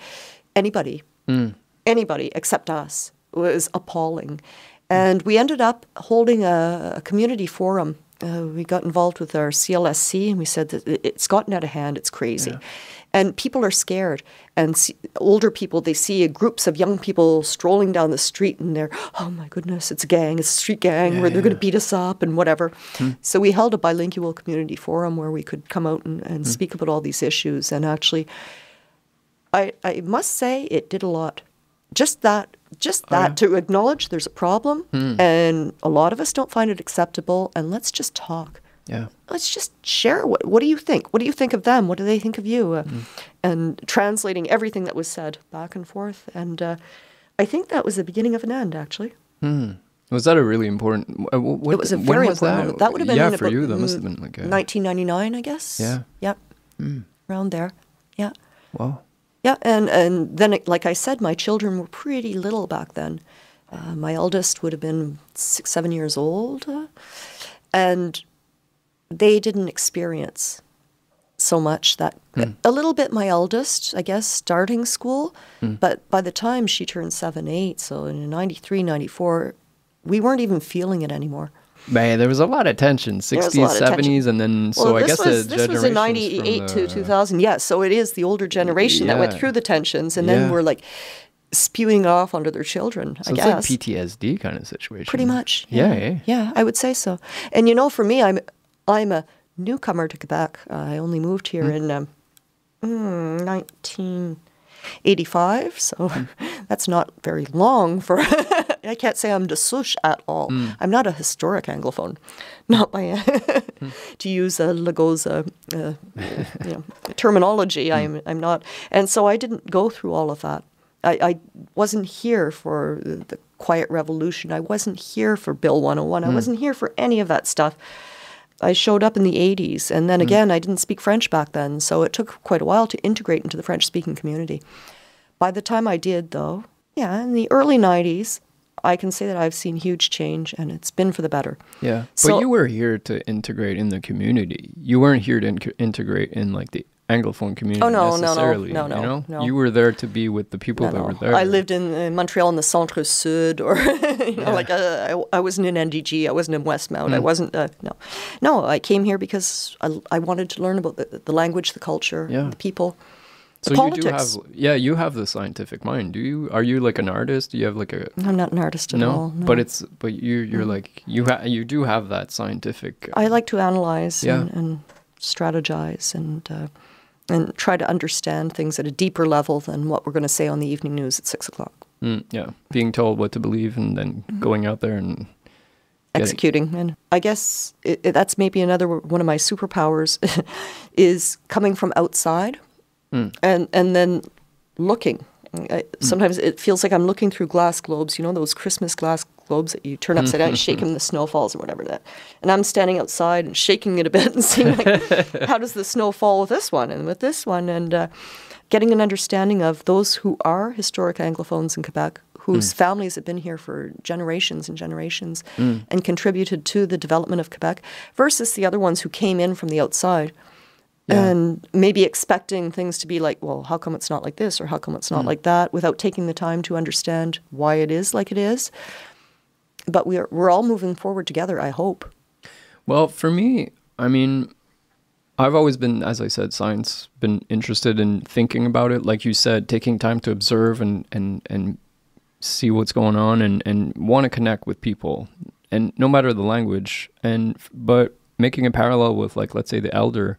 anybody,
Hmm.
anybody except us, was appalling. And we ended up holding a, a community forum. Uh, we got involved with our CLSC and we said that it's gotten out of hand, it's crazy. And people are scared. And see, older people, they see groups of young people strolling down the street and they're, oh my goodness, it's a gang, it's a street gang where they're going to beat us up and whatever. Hmm. So we held a bilingual community forum where we could come out and, and hmm. speak about all these issues. And actually, I, I must say it did a lot. Just that, just oh, that to acknowledge there's a problem, hmm. and a lot of us don't find it acceptable. And let's just talk.
Yeah.
Let's just share. What What do you think? What do you think of them? What do they think of you? Uh, And translating everything that was said back and forth. And uh, I think that was the beginning of an end, actually.
Was that a really important? uh, What,
it was a
when
very
was
important.
that?
moment. That would have been
yeah for
about,
you. That must
mm,
have been like a
1999, I guess.
Yeah.
Yep. Around there. Yeah.
wow.
Yeah, and and then it, like I said, my children were pretty little back then. Uh, my eldest would have been six, seven years old, uh, and they didn't experience so much that a little bit. My eldest, I guess, starting school, but by the time she turned seven, eight, so in 93, 94, we weren't even feeling it anymore.
Man, there was a lot of tension, 60s,
lot of tension.
70s, and then so
well,
I guess
was
the
this was in
generations from
'98 to
the-
2000. Yes, so it is the older generation that went through the tensions, and
Yeah.
then were like spewing off onto their children.
So
I
it's
guess
like PTSD kind of situation.
pretty much.
Yeah, eh?
yeah, I would say so. And you know, for me, I'm I'm a newcomer to Quebec. I only moved here
Hmm.
in um, mm, 1985, so
Hmm. (laughs)
that's not very long for. (laughs) I can't say I'm de souche at all.
Hmm.
I'm not a historic Anglophone, not by (laughs)
Hmm.
to use a Legault's uh, uh, you know, terminology. I'm I'm not, and so I didn't go through all of that. I, I wasn't here for the Quiet Revolution. I wasn't here for Bill 101. I wasn't here for any of that stuff. I showed up in the 80s, and then mm. again, I didn't speak French back then, so it took quite a while to integrate into the French speaking community. By the time I did, though, yeah, in the early 90s, I can say that I've seen huge change, and it's been for the better.
Yeah, but you were here to integrate in the community. You weren't here to in- integrate in like the Anglophone community
Oh, no, no, no,
necessarily.
no, no,
you know,
no.
you were there to be with the people
No,
that
no.
were there.
I lived in uh, Montreal in the Centre Sud, or (laughs) you know, like uh, I, I wasn't in NDG, I wasn't in Westmount, I
Hmm.
wasn't. Uh, no, no, I came here because I, I wanted to learn about the, the language, the culture,
Yeah.
the people,
so
the
you
politics.
do have, yeah, you have the scientific mind. Do you? Are you like an artist? Do you have like a
I'm not an artist at
no?
all. no.
But it's but you you're like you ha- you do have that scientific. uh,
I like to analyze
Yeah.
and, and strategize and uh, and try to understand things at a deeper level than what we're going to say on the evening news at six o'clock.
mm, yeah, being told what to believe and then
Mm-hmm.
going out there and Getting-
executing. And I guess it, it, that's maybe another one of my superpowers (laughs) is coming from outside
Mm.
and and then looking. I, sometimes it feels like I'm looking through glass globes. You know those Christmas glass globes that you turn upside down, (laughs) and shake them, the snow falls, or whatever that. And I'm standing outside and shaking it a bit (laughs) and seeing like, (laughs) how does the snow fall with this one and with this one, and uh, getting an understanding of those who are historic Anglophones in Quebec, whose families have been here for generations and generations and contributed to the development of Quebec, versus the other ones who came in from the outside
Yeah.
and maybe expecting things to be like, well, how come it's not like this or how come it's not hmm. like that, without taking the time to understand why it is like it is. But we're we're all moving forward together. I hope.
Well, for me, I mean, I've always been, as I said, science, been interested in thinking about it. Like you said, taking time to observe and, and, and see what's going on and, and want to connect with people. And no matter the language, and but making a parallel with, like, let's say the elder,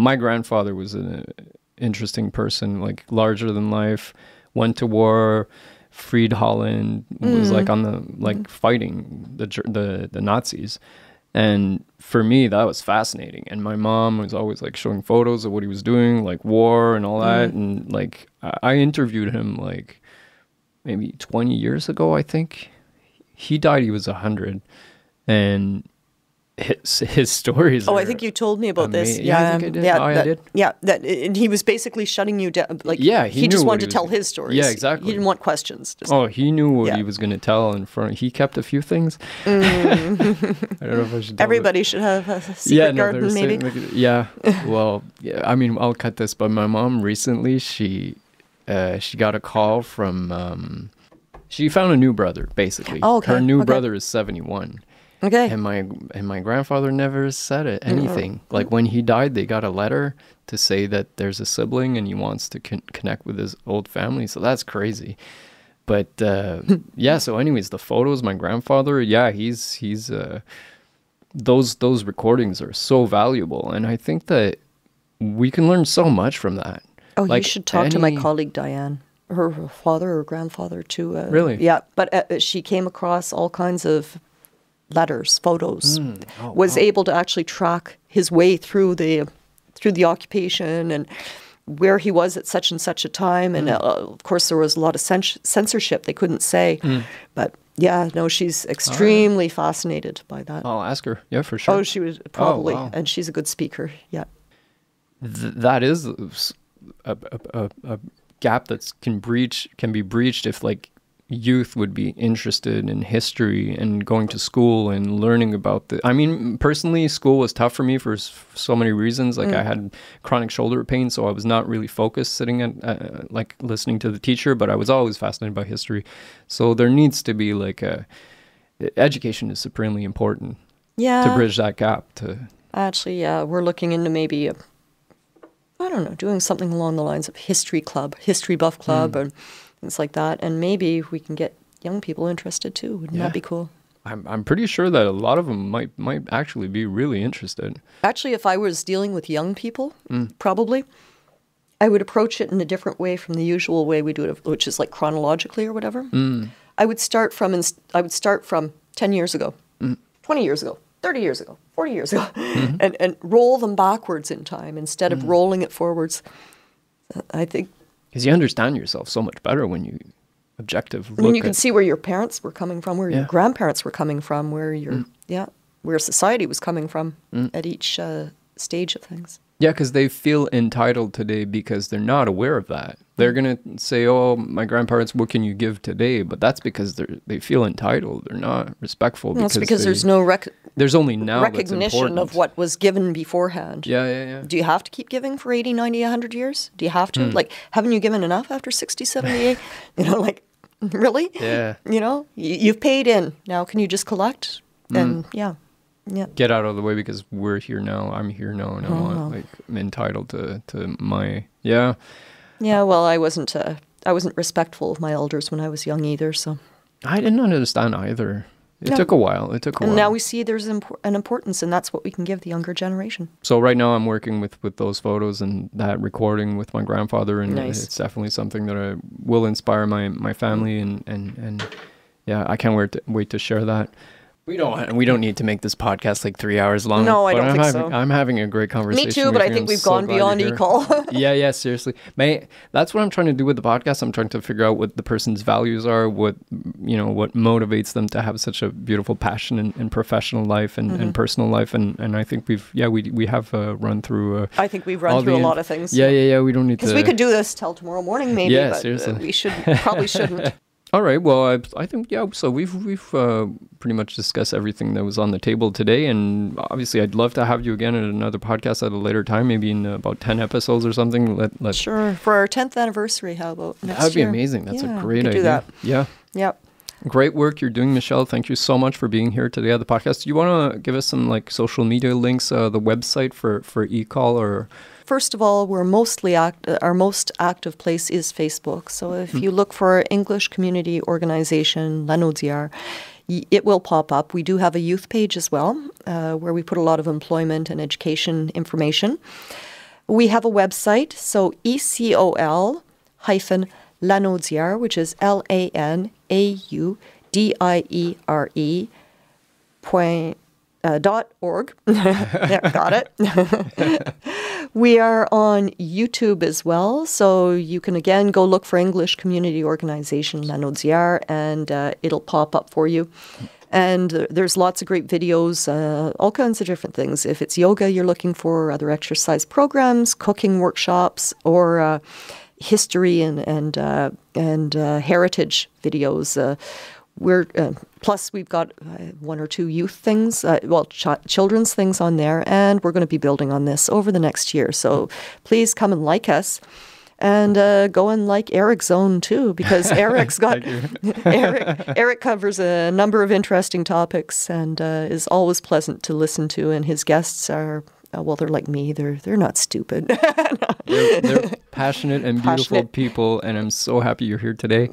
my grandfather was an uh, interesting person, like larger than life, went to war, freed Holland, was like mm. on the like mm-hmm. fighting the the the Nazis. And for me, that was fascinating. And my mom was always like showing photos of what he was doing, like war and all that. Mm. And like I I interviewed him like maybe 20 years ago, I think. He died, he was 100. And his, his stories.
Oh, I think you told me about this.
Ama- yeah, I
Yeah,
did.
yeah,
Oh,
that. Yeah, that and he was basically shutting you down. Like,
Yeah, he
just wanted
he
to tell his stories.
Yeah, exactly.
He didn't want questions. Just,
Oh, he knew what
Yeah.
he was going to tell in front. He kept a few things. (laughs) I don't know if I should. Tell it.
Mm. Everybody should have a secret
yeah, no,
garden, maybe.
saying, like, yeah. Well, yeah. I mean, I'll cut this. But my mom recently, she, uh, she got a call from. Um, she found a new brother, basically.
Oh, okay,
Her new
okay.
brother is seventy-one,
okay.
and my and my grandfather never said it, anything. Like when he died, they got a letter to say that there's a sibling and he wants to con- connect with his old family. So that's crazy. But uh, (laughs) yeah. So, anyways, the photos. My grandfather. Yeah, he's he's. Uh, those those recordings are so valuable, and I think that we can learn so much from that.
Oh, you should talk to my colleague Diane. Her father or grandfather too. Uh,
Really?
Yeah, but uh, she came across all kinds of letters, photos. Hmm.
Oh,
was
wow.
able to actually track his way through the through the occupation and where he was at such and such a time. And hmm. uh, of course, there was a lot of cens- censorship; they couldn't say. Hmm. But yeah, no, she's extremely fascinated by that.
I'll ask her. Yeah, for sure.
Oh, she was probably, oh,
wow.
and she's a good speaker. Yeah.
Th- that is a, a, a, a gap that can breach can be breached if like youth would be interested in history and going to school and learning about the i mean personally school was tough for me for s- so many reasons like i had chronic shoulder pain so i was not really focused sitting at uh, like listening to the teacher but i was always fascinated by history so there needs to be like a education is supremely important
Yeah.
to bridge that gap. To
Actually, yeah, we're looking into maybe, a, I don't know, doing something along the lines of history club, history buff club, and things like that. And maybe we can get young people interested too. Wouldn't
Yeah.
that be cool?
I'm I'm pretty sure that a lot of them might might actually be really interested.
Actually, if I was dealing with young people,
Mm.
probably, I would approach it in a different way from the usual way we do it, which is like chronologically or whatever.
Mm.
I would start from I would start from ten years ago,
Mm.
twenty years ago, thirty years ago, forty years ago,
Mm-hmm. (laughs)
and and roll them backwards in time instead
Mm.
of rolling it forwards. I think
Because you understand yourself so much better when you objective
I mean, you can see where your parents were coming from, where your
Yeah. Mm.
grandparents were coming from, where your yeah, where society was coming from at each uh, stage of things.
Yeah, because they feel entitled today because they're not aware of that. They're gonna say, "Oh, my grandparents, what can you give today?" But that's because they they feel entitled. They're not respectful.
Well, it's because
they-
there's no rec-
there's only now
recognition of what was given beforehand.
Yeah, yeah, yeah.
Do you have to keep giving for 80, 90, 100 years? Do you have to? Like, haven't you given enough after 60, 78? (laughs) you know, like, (laughs) really?
Yeah.
You know, you, you've paid in. Now, can you just collect?
Hmm.
And yeah, yeah.
Get out of the way because we're here now. I'm here now, and I
Oh.
want like I'm entitled to to my yeah.
Yeah, well, I wasn't, uh, I wasn't respectful of my elders when I was young either, so.
I didn't understand either. It
No.
took a while. It took a while.
And
while.
now we see there's an importance, and that's what we can give the younger generation.
so right now I'm working with with those photos and that recording with my grandfather, and
Nice.
it's definitely something that I will inspire my my family and and and yeah, I can't wait to wait to share that. We don't we don't need to make this podcast like three hours long.
No, I don't
I'm
think
having,
so.
I'm having a great conversation.
Me too, but I think
I'm
we've
so
gone beyond ECOL. (laughs) (laughs)
yeah, yeah, seriously. May that's what I'm trying to do with the podcast. I'm trying to figure out what the person's values are, what you know, what motivates them to have such a beautiful passion in, in professional life and,
Mm-hmm.
and personal life. And, and I think we've yeah we we have uh, run through. Uh,
I think we've run through a lot of things.
Yeah, yeah, yeah. We don't need to.
Because we could do this till tomorrow morning, maybe.
Yeah,
but, uh,
seriously.
we should probably shouldn't. (laughs)
All right. Well, I, I think yeah. So we've we've uh, pretty much discussed everything that was on the table today, and obviously, I'd love to have you again at another podcast at a later time, maybe in about ten episodes or something. Let let
Sure. For our tenth anniversary, how about next
that'd be
year?
amazing. That's
Yeah,
a great idea.
Do that.
Yeah.
Yep.
Great work you're doing, Michelle. Thank you so much for being here today at the podcast. Do you want to give us some like social media links, uh, the website for for ECOL or
First of all, we're mostly act- uh, our most active place is Facebook. So if you look for English Community Organization Lanaudière, y- it will pop up. We do have a youth page as well, uh, where we put a lot of employment and education information. We have a website, so ECOL hyphen Lanaudière, which is L A N A U D I E R E point uh, dot org. (laughs) yeah, got it. (laughs) we are on YouTube as well, so you can again go look for English Community Organization Lanaudière, and uh, it'll pop up for you. And there's lots of great videos, uh, all kinds of different things. If it's yoga you're looking for, other exercise programs, cooking workshops, or uh, history and and uh, and heritage videos. We're uh, plus we've got uh, one or two youth things, uh, well, ch- children's things on there, and we're going to be building on this over the next year. So please come and like us. And uh, go and like Eric's own too, because (laughs) Eric's got (laughs) Eric. Eric covers a number of interesting topics and uh, is always pleasant to listen to. And his guests are uh, well, they're like me. They're they're not stupid. (laughs)
they're, they're passionate and beautiful
Passionate.
people, and I'm so happy you're here today.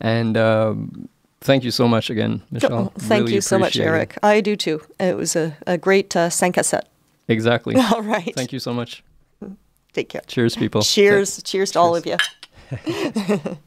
And um, thank you so much again, Michelle.
Thank
Really
you so much,
appreciate it.
Eric. I do too. It was a, a great uh, cinq à sept.
Exactly. (laughs)
All right.
Thank you so much.
Take care.
Cheers, people.
Cheers. Cheers to all of you. (laughs)